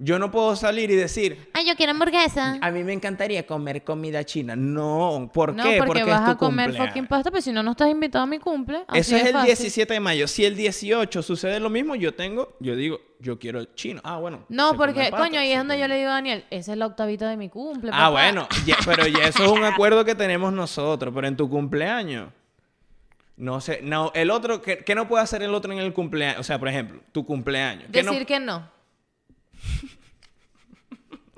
Yo no puedo salir y decir, Ay, yo quiero hamburguesa. a mí me encantaría comer comida china. No, ¿por no, qué? porque Porque vas es tu a comer cumpleaños. fucking pasta, pero si no, no estás invitado a mi cumple. Eso es el fácil. 17 de mayo. Si el 18 sucede lo mismo, yo tengo, yo digo, yo quiero chino. Ah, bueno. No, porque, pasta, coño, ahí es donde come. yo le digo a Daniel, esa es la octavita de mi cumple. Ah, bueno, ya- pero ya eso es un [laughs] acuerdo que tenemos nosotros, pero en tu cumpleaños. No sé, no, el otro, ¿qué, qué no puede hacer el otro en el cumpleaños? O sea, por ejemplo, tu cumpleaños. ¿qué no- Decir que no. [laughs]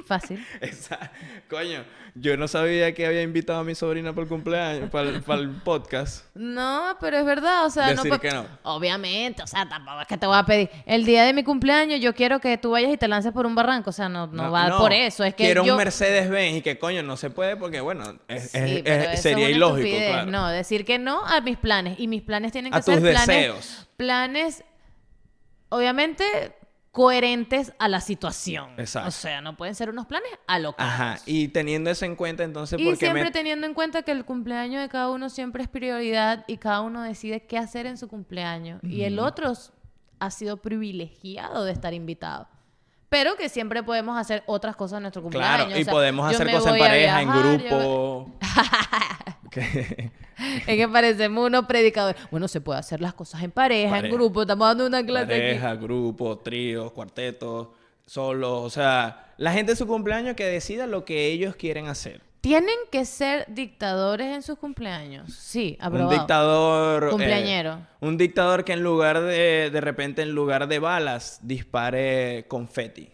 Fácil. Esa- Coño, yo no sabía que había invitado a mi sobrina para el cumpleaños, para el, para el podcast. No, pero es verdad, o sea, no Decir puede- que no. Obviamente, o sea, tampoco es que te voy a pedir. El día de mi cumpleaños yo quiero que tú vayas y te lances por un barranco, o sea, no, no, va no, por eso, es que quiero yo... un Mercedes-Benz y que coño no se puede porque, bueno, es- Sí, es- pero es- eso es sería ilógico, claro. No, decir que no a mis planes. Y mis planes tienen que A ser tus planes, deseos. planes, obviamente, coherentes a la situación. Exacto. O sea, no pueden ser unos planes alocados. Ajá, y teniendo eso en cuenta, entonces, Y ¿por qué siempre me... teniendo en cuenta que el cumpleaños de cada uno siempre es prioridad y cada uno decide qué hacer en su cumpleaños. Y el otro ha sido privilegiado de estar invitado. Pero que siempre podemos hacer otras cosas en nuestro cumpleaños. Claro, y O sea, podemos hacer cosas en pareja, en viajar, grupo. [laughs] Es que parecemos unos predicadores. Bueno, se puede hacer las cosas en pareja, en grupo. Estamos dando una clase aquí. Pareja, grupo, tríos, cuartetos, solos. O sea, la gente de su cumpleaños que decida lo que ellos quieren hacer. ¿Tienen que ser dictadores en sus cumpleaños? Sí, aprobado. Un dictador. eh, Cumpleañero. un dictador que en lugar de, de repente, en lugar de balas, dispare confeti.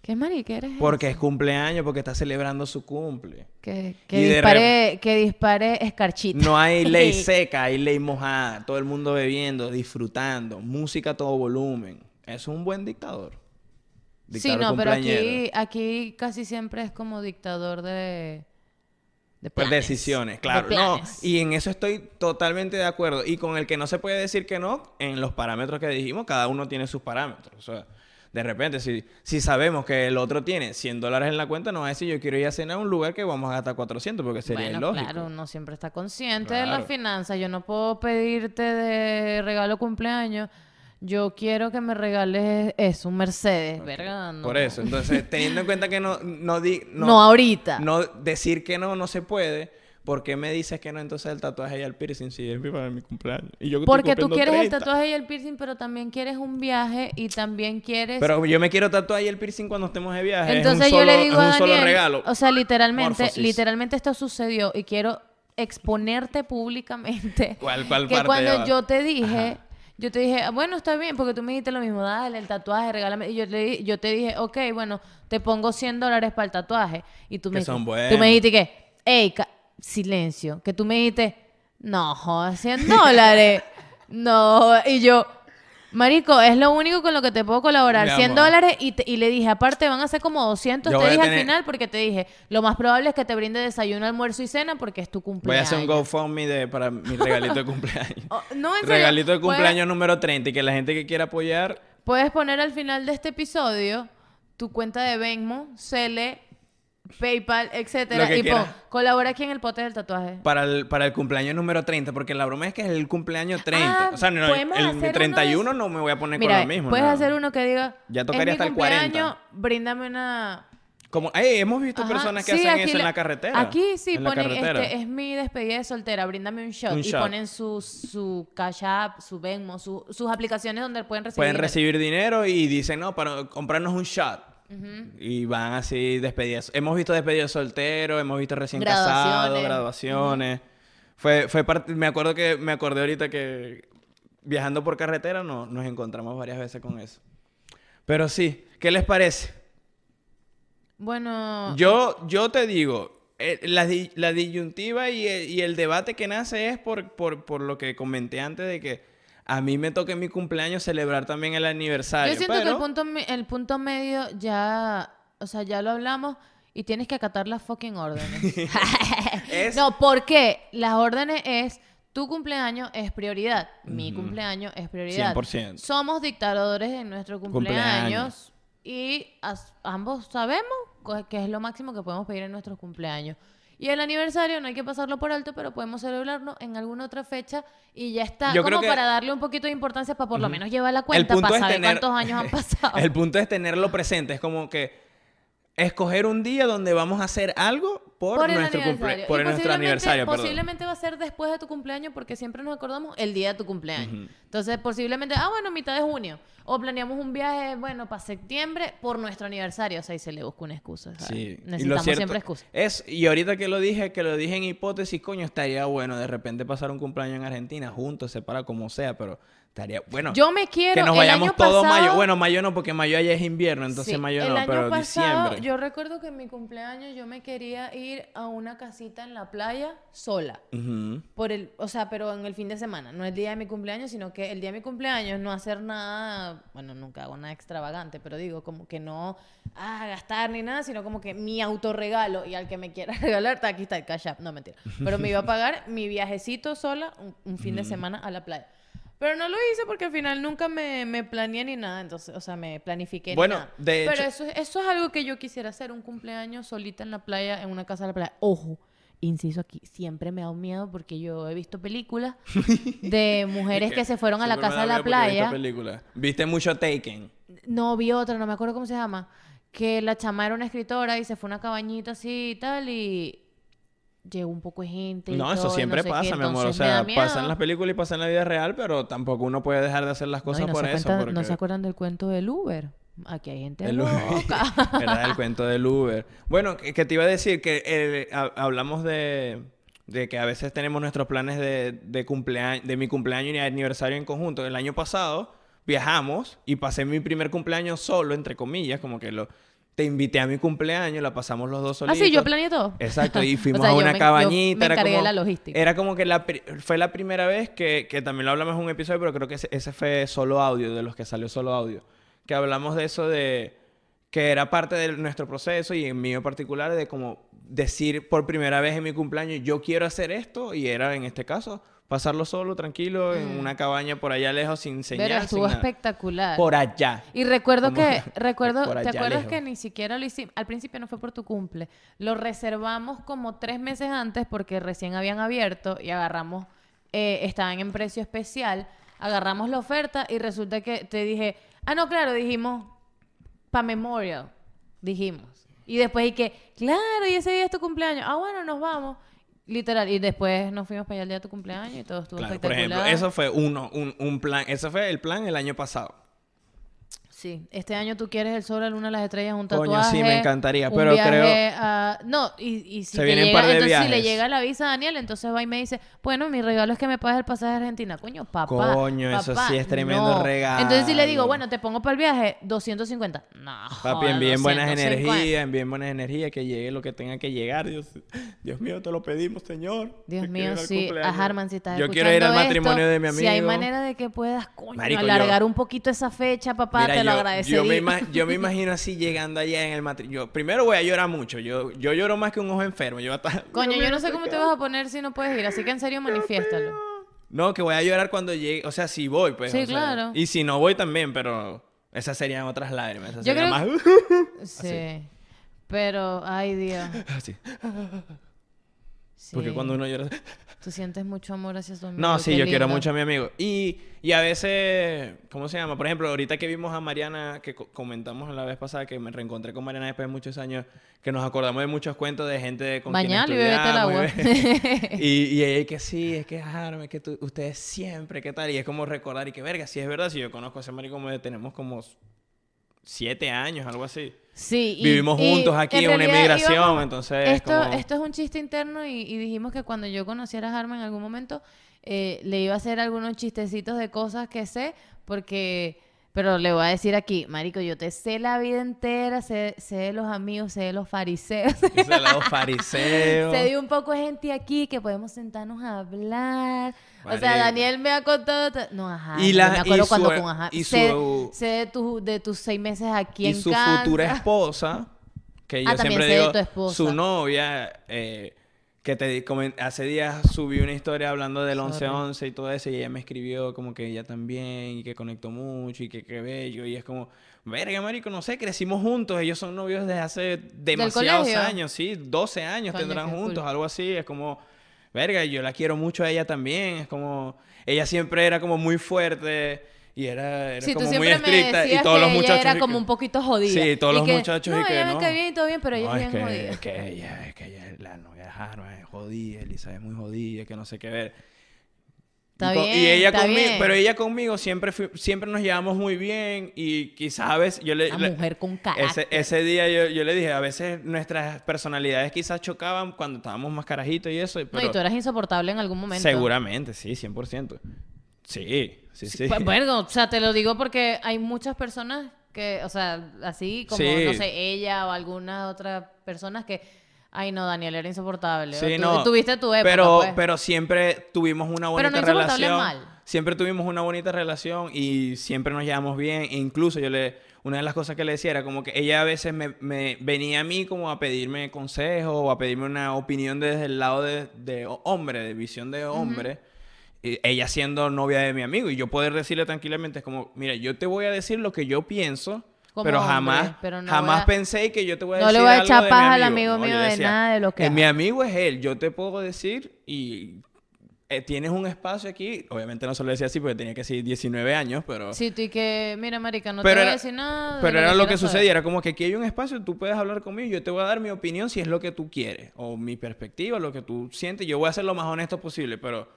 ¿Qué marica eres? Porque es cumpleaños, porque está celebrando su cumple. Que, dispare, que dispare escarchita. No hay ley [laughs] seca, hay ley mojada. Todo el mundo bebiendo, disfrutando. Música a todo volumen. Es un buen dictador. Sí, no, pero aquí, aquí casi siempre es como dictador de, de Pues decisiones, de claro. No, y en eso estoy totalmente de acuerdo. Y con el que no se puede decir que no, en los parámetros que dijimos, cada uno tiene sus parámetros. O sea, de repente, si, si sabemos que el otro tiene 100 dólares en la cuenta, no va a decir yo quiero ir a cenar a un lugar que vamos a gastar 400 porque sería bueno, ilógico. claro, uno siempre está consciente de las finanzas. Yo no puedo pedirte de regalo cumpleaños. Yo quiero que me regales eso, un Mercedes, verga. No. Por eso, entonces, [laughs] teniendo en cuenta que no, no, di- No, ahorita. No decir que no, no se puede. ¿Por qué me dices que no entonces el tatuaje y el piercing si es para mi cumpleaños? Y yo Porque tú quieres 30. el tatuaje y el piercing, pero también quieres un viaje y también quieres... Pero yo me quiero tatuar y el piercing cuando estemos de viaje. Es un Entonces yo solo- le digo a un solo Daniel, regalo. o sea, literalmente, Morfosis. literalmente esto sucedió y quiero exponerte públicamente ¿Cuál- cuál que parte cuando yo te dije, yo te dije, "Ah, bueno, está bien, porque tú me dijiste lo mismo, dale el tatuaje, regálame, y yo, le, yo te dije, ok, bueno, te pongo 100 dólares para el tatuaje, y tú me, Que son dijiste- tú me buenos. dijiste que, hey, silencio, que tú me dijiste, no, jodas, 100 dólares, [laughs] no, y yo... Marico, es lo único con lo que te puedo colaborar. Mi 100 amor. dólares y, te- y le dije, aparte van a ser como 200. Yo te dije al final porque te dije, lo más probable es que te brinde desayuno, almuerzo y cena porque es tu Voy a cumpleaños. hacer un GoFundMe de, para mi [laughs] regalito de cumpleaños. Oh, no, en regalito de puedes- cumpleaños número 30 y que la gente que quiera apoyar Puedes poner al final de este episodio tu cuenta de Venmo, Cele, PayPal, etcétera, y quieras. colabora aquí en el pote del tatuaje. para el, para el cumpleaños número 30, porque la broma es que es el cumpleaños 30. Ah, o sea, no, el, hacer mi uno de 31 esos- no me voy a poner Mira, con lo mismo. puedes no. hacer uno que diga, Ya tocaría "Es mi hasta el 40". cumpleaños, bríndame una... Como, ey, hemos visto Ajá, personas que sí, hacen eso en la carretera. Aquí sí ponen, este, es mi despedida de soltera, bríndame un shot. Un y shot. ponen su, su Cash App, su Venmo, su- sus aplicaciones donde pueden recibir Pueden recibir dinero y dicen, no, para comprarnos un shot. Y van así despedidas. Hemos visto despedidas solteros, hemos visto recién casados, Graduaciones. Fue, fue parte, me acuerdo que, me acordé ahorita que viajando por carretera no, nos encontramos varias veces con eso. Pero sí, ¿qué les parece? Bueno, Yo, yo te digo, eh, la, la disyuntiva y el, y el debate que nace es por, por, por lo que comenté antes de que a mí me toca en mi cumpleaños celebrar también el aniversario. yo siento que el punto, el punto medio ya, o sea, ya lo hablamos y tienes que acatar las fucking órdenes. [laughs] [laughs] Es- No, porque las órdenes es tu cumpleaños es prioridad, mi cumpleaños es prioridad. 100%. Somos dictadores en nuestro cumpleaños, Cumpleaños. y ambos sabemos que es lo máximo que podemos pedir en nuestros cumpleaños. Y el aniversario no hay que pasarlo por alto, pero podemos celebrarlo en alguna otra fecha y ya está. Yo como creo que- para darle un poquito de importancia para por lo menos llevar la cuenta para saber tener- cuántos años han [laughs] pasado. El punto es tenerlo presente. Es como que escoger un día donde vamos a hacer algo por, nuestro, aniversario. por Y nuestro posiblemente- aniversario. perdón. Posiblemente va a ser después de tu cumpleaños porque siempre nos acordamos el día de tu cumpleaños. Entonces, posiblemente, ah, bueno, mitad de junio. O planeamos un viaje, bueno, para septiembre por nuestro aniversario. O sea, ahí se le busca una excusa. ¿sabes? Sí, y Necesitamos cierto siempre excusas. Es, y ahorita que lo dije, que lo dije en hipótesis, coño, estaría bueno de repente pasar un cumpleaños en Argentina juntos, separado, como sea, pero estaría bueno. Yo me quiero. que nos vayamos todo pasado- mayo. Bueno, mayo no, porque mayo allá es invierno, entonces Sí, mayo el no, año pero pasado, diciembre. Yo recuerdo que en mi cumpleaños yo me quería ir a una casita en la playa sola. Por el, o sea, pero en el fin de semana, no el día de mi cumpleaños, sino que el día de mi cumpleaños no hacer nada, bueno, nunca hago nada extravagante, pero digo, como que no ah, gastar ni nada, sino como que mi autorregalo y al que me quiera [laughs] regalar, está aquí está el cash app, no mentira. Pero me iba a pagar mi viajecito sola un, un fin de semana a la playa. Pero no lo hice porque al final nunca me, me planeé ni nada, entonces, o sea, me planifiqué Bueno, ni nada. de Pero hecho- eso, eso es algo que yo quisiera hacer, un cumpleaños solita en la playa, en una casa de la playa. Ojo, inciso aquí, siempre me da un miedo porque yo he visto películas [laughs] de mujeres que se fueron a la casa de la visto playa. películas. Viste mucho Taken. No, vi otra, no me acuerdo cómo se llama. Que la chama era una escritora y se fue a una cabañita así y tal y llegó un poco de gente. y No, eso todo, y siempre sé pasa, qué, mi amor. O entonces da sea, pasa en las películas y pasa en la vida real, pero tampoco uno puede dejar de hacer las No, cosas no por se eso. cuenta- porque... No se acuerdan del cuento del Uber. Aquí hay gente El loca. [laughs] ¿Verdad? El cuento del Uber. Bueno, que, que te iba a decir que eh, ha- hablamos de, de que a veces tenemos nuestros planes de, de cumpleaños, de mi cumpleaños y aniversario en conjunto. El año pasado viajamos y pasé mi primer cumpleaños solo, entre comillas, como que lo te invité a mi cumpleaños, la pasamos los dos ah, solitos. sí, yo planeé todo. Exacto, y [laughs] fuimos O sea, a yo una me- yo cabañita. me era encargué de como, la logística. Era como que la fue la primera vez que, que también lo hablamos en un episodio, pero creo que ese, ese fue solo audio, de los que salió solo audio. Que hablamos de eso de que era parte de nuestro proceso y en mío en particular de como decir por primera vez en mi cumpleaños, yo quiero hacer esto y era en este caso pasarlo solo, tranquilo, en una cabaña por allá lejos sin señal. Mm. Pero estuvo espectacular. Por allá. Y recuerdo Como- que, [laughs] recuerdo, ¿te acuerdas lejos. que ni siquiera lo hicimos? Al principio no fue por tu cumple. Lo reservamos como tres meses antes porque recién habían abierto y agarramos, eh, estaban en precio especial, agarramos la oferta y resulta que te dije, ah, no, claro, dijimos, para Memorial, dijimos. Y después y que, claro, y ese día es tu cumpleaños. Ah, bueno, nos vamos. Literal. Y después nos fuimos para allá el día de tu cumpleaños y todo estuvo Claro, por espectacular. ejemplo, eso fue uno, un, un plan, ese fue el plan el año pasado. Sí, este año tú quieres el sol, la luna, las estrellas, un Coño, tatuaje. sí, me encantaría, un pero viaje creo- a- No, y, y si Se te vienen llega, par de entonces si le llega la visa a Daniel, entonces va y me dice, bueno, mi regalo es que me pagues el pasaje a Argentina. Coño, papá. Coño, eso sí es tremendo no. regalo. Entonces si le digo, bueno, te pongo para el viaje, 250. No, Papi, envíen buenas 250. energías, envíen buenas energías, que llegue lo que tenga que llegar. Dios, Dios mío, te lo pedimos, Señor. Dios Te mío, sí. A Harman, si estás Yo quiero ir al matrimonio esto, de mi amigo. Si hay manera de que puedas, coño, Marico, yo- alargar un poquito esa fecha, papá, Mira, te lo agradecería. yo, me ima- yo me imagino así llegando allá en el matrimonio. Primero voy a llorar mucho. Yo, yo lloro más que un ojo enfermo. Yo voy a estar- Coño, yo no sé cómo te vas a poner si no puedes ir, así que en serio manifiéstalo. No, que voy a llorar cuando llegue. O sea, si voy, pues. Sí, o sea, claro. Y si no voy también, pero esas serían otras lágrimas. Esas Yo serían creo- más. [laughs] Sí. Pero, ay Dios. [laughs] Así. Sí. Porque cuando uno llora. Tú sientes mucho amor hacia tu amigo. No, sí, qué yo quiero mucho a mi amigo. Y, y a veces, ¿cómo se llama? Por ejemplo, ahorita que vimos a Mariana, que co- comentamos la vez pasada, que me reencontré con Mariana después de muchos años, que nos acordamos de muchos cuentos de gente con quien Bañalo y bébete el agua. estudiamos, [laughs] Y, y ella que sí, es que Jarme, es que tú- ustedes siempre, ¿qué tal? Y es como recordar y que verga, sí es verdad, si yo conozco a ese marico como tenemos como siete años, algo así. Sí, y- Vivimos y juntos aquí en una inmigración, íbamos- entonces es Esto, como- esto es un chiste interno y, y dijimos que cuando yo conociera a Harman en algún momento eh, le iba a hacer algunos chistecitos de cosas que sé, porque... Pero le voy a decir aquí, marico, yo te sé la vida entera, sé, sé de los amigos, sé de los fariseos, Ese lado [laughs] fariseo. sé de un poco de gente aquí que podemos sentarnos a hablar. O sea. Daniel me ha contado... ta- No, ajá. Y la- me acuerdo y cuando su- con ajá. y sé, su- sé de, tu- de tus seis meses aquí y en su Kansas. futura esposa, que yo Ah, siempre sé de digo, tu esposa. su novia, eh, que te hace días subí una historia hablando del Sorry. 11-11 y todo eso, y ella me escribió como que ella también, y que conectó mucho, y que qué bello, y es como, verga, marico, no sé, crecimos juntos, ellos son novios desde hace demasiados años, sí, 12 años Coño, tendrán juntos, cool. algo así, es como, verga, yo la quiero mucho a ella también, es como, ella siempre era como muy fuerte, y era, era Sí, como muy estricta, y todos los muchachos... era como un poquito jodida. Sí, todos Y los que, muchachos No, y que ella no. me cae bien y todo bien, pero ella No, es es bien que, jodida. es que ella, es que ella, la novia de Harvard es jodida, Elisa es muy jodida, que no sé qué ver. Está y, co- y bien, ella está conmigo, bien. pero ella conmigo siempre fui- siempre nos llevamos muy bien y quizás a veces yo le, le- mujer con carácter. ese, ese día yo, yo le dije, a veces nuestras personalidades quizás chocaban cuando estábamos más carajitos y eso, No, pero y tú eras insoportable en algún momento. seguramente, sí, 100%. Sí, sí, sí. Pues, [laughs] Bueno, o sea, te lo digo porque hay muchas personas que, o sea, así como, Sí. no sé, ella o algunas otras personas que, ay no, Daniel era insoportable. Sí, tú- no. Tuviste tu época, pero, pues. pero siempre tuvimos una Pero bonita no insoportable relación. mal. Siempre tuvimos una bonita relación y siempre nos llevamos bien. E incluso yo le, una de las cosas que le decía era como que ella a veces me, me venía a mí como a pedirme consejo o a pedirme una opinión desde el lado de, de hombre, de visión de hombre. Y ella siendo novia de mi amigo y yo poder decirle tranquilamente es como, mira, yo te voy a decir lo que yo pienso. Como pero hombre, jamás, pero no jamás a- pensé que yo te voy a No decir le voy a echar paja al amigo. No, mío de decía, nada de lo que "Eh, haga". Mi amigo es él, yo te puedo decir y eh, tienes un espacio aquí. Obviamente no se lo decía así porque tenía que ser 19 años, pero... Sí, tú y que, mira, marica, no Pero te voy era- a decir nada. Pero era lo que saber. sucedía, era como que aquí hay un espacio, tú puedes hablar conmigo, yo te voy a dar mi opinión si es lo que tú quieres, o mi perspectiva, lo que tú sientes, yo voy a ser lo más honesto posible, pero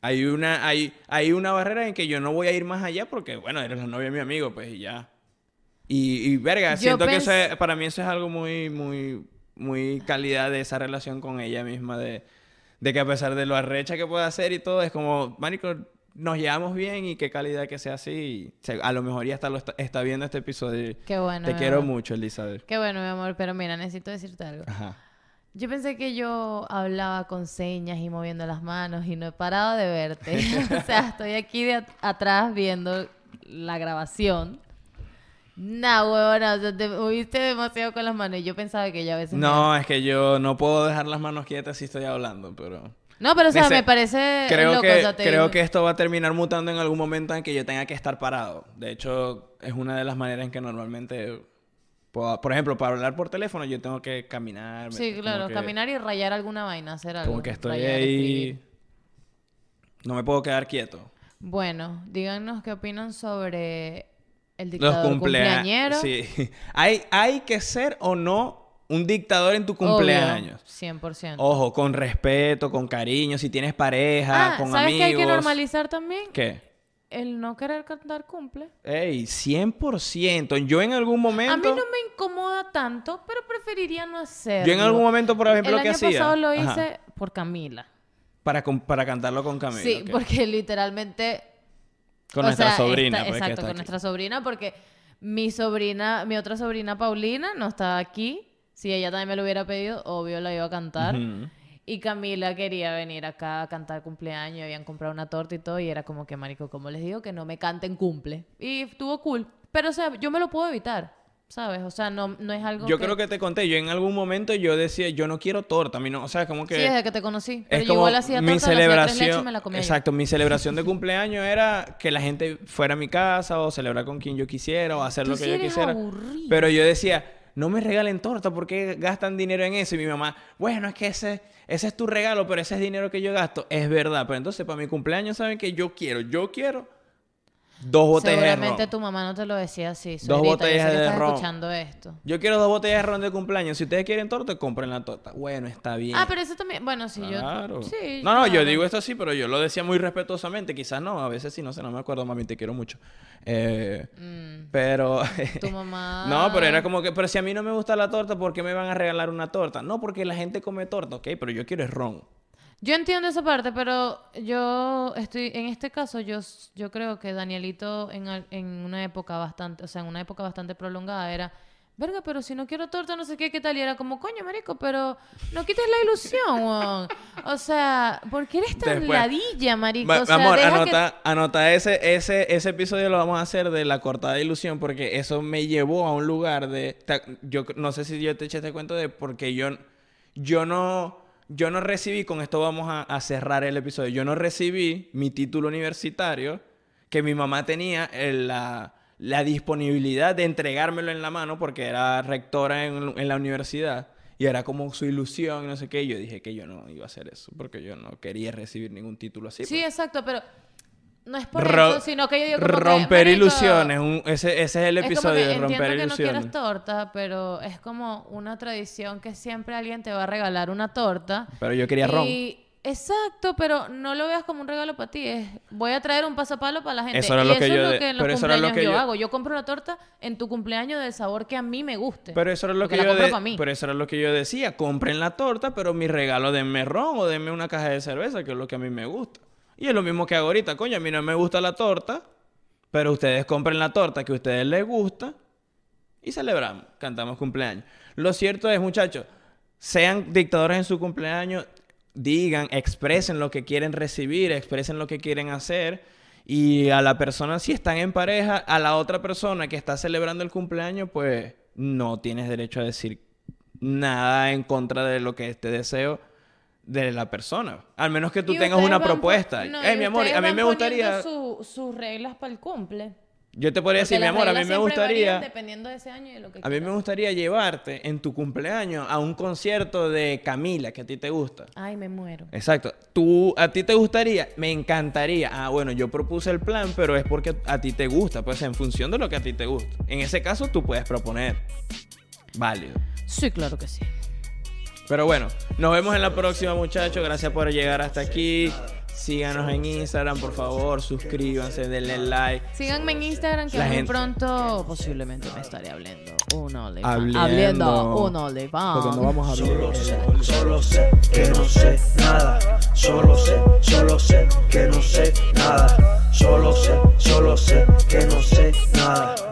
hay una, hay, hay una barrera en que yo no voy a ir más allá porque, bueno, eres la novia de mi amigo, pues y ya. Y, y verga, Yo siento que pens- eso es- para mí eso es algo muy, muy, muy calidad de esa relación con ella misma, de, de que a pesar de lo arrecha que pueda hacer y todo, es como, marico, nos llevamos bien y qué calidad que sea así. a lo mejor ya está, lo está, está viendo este episodio. Qué bueno. Te quiero amor. mucho, Elizabeth. Qué bueno, mi amor, pero mira, necesito decirte algo. Ajá. Yo pensé que yo hablaba con señas y moviendo las manos y no he parado de verte. [laughs] [laughs] o sea, estoy aquí de at- atrás viendo la grabación. Nah, huevona, o sea, te moviste demasiado con las manos y yo pensaba que ya a veces... me- No, es que yo no puedo dejar las manos quietas si estoy hablando, pero... No, pero o sea, Dice, me parece Creo, loco, que, o sea, te creo digo- que esto va a terminar mutando en algún momento en que yo tenga que estar parado. De hecho, es una de las maneras en que normalmente... puedo- por ejemplo, para hablar por teléfono yo tengo que caminar. Sí, claro, que- caminar y rayar alguna vaina, hacer algo. Como que estoy rayar, ahí... No me puedo quedar quieto. Bueno, díganos qué opinan sobre el Los dictador cumpleañero. cumpleaños. Sí. [laughs] hay, hay que ser o no un dictador en tu Obvio, cumpleaños. 100%. Ojo, con respeto, con cariño, si tienes pareja, ah, con ¿sabes amigos. qué hay que normalizar también? ¿Qué? El no querer cantar cumple. Ey, 100%. Yo en algún momento... A mí no me incomoda tanto, pero preferiría no hacerlo. Yo en algún momento, por ejemplo, El ¿qué año pasado lo Ajá. hice por Camila. Para, para cantarlo con Camila. sí, porque [laughs] literalmente... Con o nuestra sea, sobrina. pues, exacto, está con aquí. nuestra sobrina, porque mi sobrina, mi otra sobrina Paulina no está aquí. Si ella también me lo hubiera pedido, obvio la iba a cantar. Y Camila quería venir acá a cantar cumpleaños, habían comprado una torta y todo, y era como que, marico, como les digo, que no me canten cumple. Y estuvo cool. Pero, o sea, yo me lo puedo evitar, ¿sabes? O sea, no, no es algo Yo creo que te conté, yo en algún momento yo decía, yo no quiero torta, a mí no, o sea, como que... Sí, desde que te conocí. Pero es yo como igual hacía mi torta, hacía tres leches celebración, y me la comía yo. exacto, mi celebración de [laughs] cumpleaños era que la gente fuera a mi casa o celebrar con quien yo quisiera o hacer Tú lo que sí yo eres quisiera. aburrido. Pero yo decía, no me regalen torta porque gastan dinero en eso y mi mamá, bueno, es que ese ese es tu regalo, pero ese es dinero que yo gasto, es verdad, pero entonces para mi cumpleaños saben que yo quiero, yo quiero dos botellas de Seguramente ron. tu mamá no te lo decía así. Dos yo botellas sé que de estás ron. escuchando esto. Yo quiero dos botellas de ron de cumpleaños. Si ustedes quieren torta, compren la torta. Bueno, está bien. Ah, pero eso también... Bueno, sí, Claro. yo... Sí, no, no, yo digo esto así, pero yo lo decía muy respetuosamente. Quizás no, a veces sí, no sé, no me acuerdo, mami, te quiero mucho. Eh, Mm, pero... tu [laughs] mamá... no, pero era como que, pero si a mí no me gusta la torta, ¿por qué me van a regalar una torta? No, porque la gente come torta, ok, pero yo quiero es ron. Yo entiendo esa parte, pero yo estoy, en este caso, yo, yo creo que Danielito en, en una época bastante, o sea, en una época bastante prolongada era, verga, pero si no quiero torta, no sé qué, qué tal, y era como, coño, marico, pero no quites la ilusión, weón. O sea, ¿por qué eres tan Después- ladilla, marico? Ma- o sea, amor, que- anota, anota ese, ese, ese episodio lo vamos a hacer de la cortada de ilusión porque eso me llevó a un lugar de... Yo no sé si yo te eché este cuento de porque yo, yo no... yo no recibí, con esto vamos a, a cerrar el episodio, yo no recibí mi título universitario que mi mamá tenía en la, la disponibilidad de entregármelo en la mano porque era rectora en, en la universidad. Y era como su ilusión, no sé qué. Y yo dije que yo no iba a hacer eso porque yo no quería recibir ningún título así. Sí, exacto, pero no es por Ro- eso, sino que yo digo como romper ilusiones. un- ese, ese es el episodio de entiendo romper que no ilusiones. quieras torta, pero es como una tradición que siempre alguien te va a regalar una torta. Pero yo quería ron. Y- Exacto, pero no lo veas como un regalo para ti. Es, voy a traer un pasapalo para la gente. Eso era y lo eso que es lo que en los pero lo cumpleaños que yo, yo- hago. Yo compro una torta en tu cumpleaños del sabor que a mí me guste. Pero eso era lo que yo de- mí. pero eso era lo que yo decía, compren la torta, pero mi regalo denme ron o denme una caja de cerveza, que es lo que a mí me gusta. Y es lo mismo que hago ahorita, coño, a mí no me gusta la torta, pero ustedes compren la torta que a ustedes les gusta y celebramos, cantamos cumpleaños. Lo cierto es, muchachos, sean dictadores en su cumpleaños, digan, expresen lo que quieren recibir, expresen lo que quieren hacer. Y a la persona, si están en pareja, a la otra persona que está celebrando el cumpleaños, pues no tienes derecho a decir nada en contra de lo que es te deseo de la persona. Al menos que tú tengas una van propuesta. no, eh, mi amor, a mí me gustaría... su- sus reglas para el cumple. Yo te podría Porque decir, mi amor, a mí me gustaría... dependiendo de ese año y de lo que A mí me gustaría llevarte en tu cumpleaños a un concierto de Camila, que a ti te gusta. Ay, me muero. Exacto. Tú, a ti te gustaría, me encantaría. Ah, bueno, yo propuse el plan, pero es porque a ti te gusta, pues en función de lo que a ti te gusta. En ese caso, tú puedes proponer. Válido. Sí, claro que sí. Pero bueno, nos vemos en la próxima, muchachos. Gracias por llegar hasta aquí. Síganos en Instagram, por favor, suscríbanse, denle like. Síganme en Instagram que muy pronto posiblemente me estaré hablando un OnlyFans. Hablando. hablando un Porque no vamos a hablar. Solo sé, solo sé que no sé nada. Solo sé, solo sé que no sé nada. Solo sé, solo sé que no sé nada.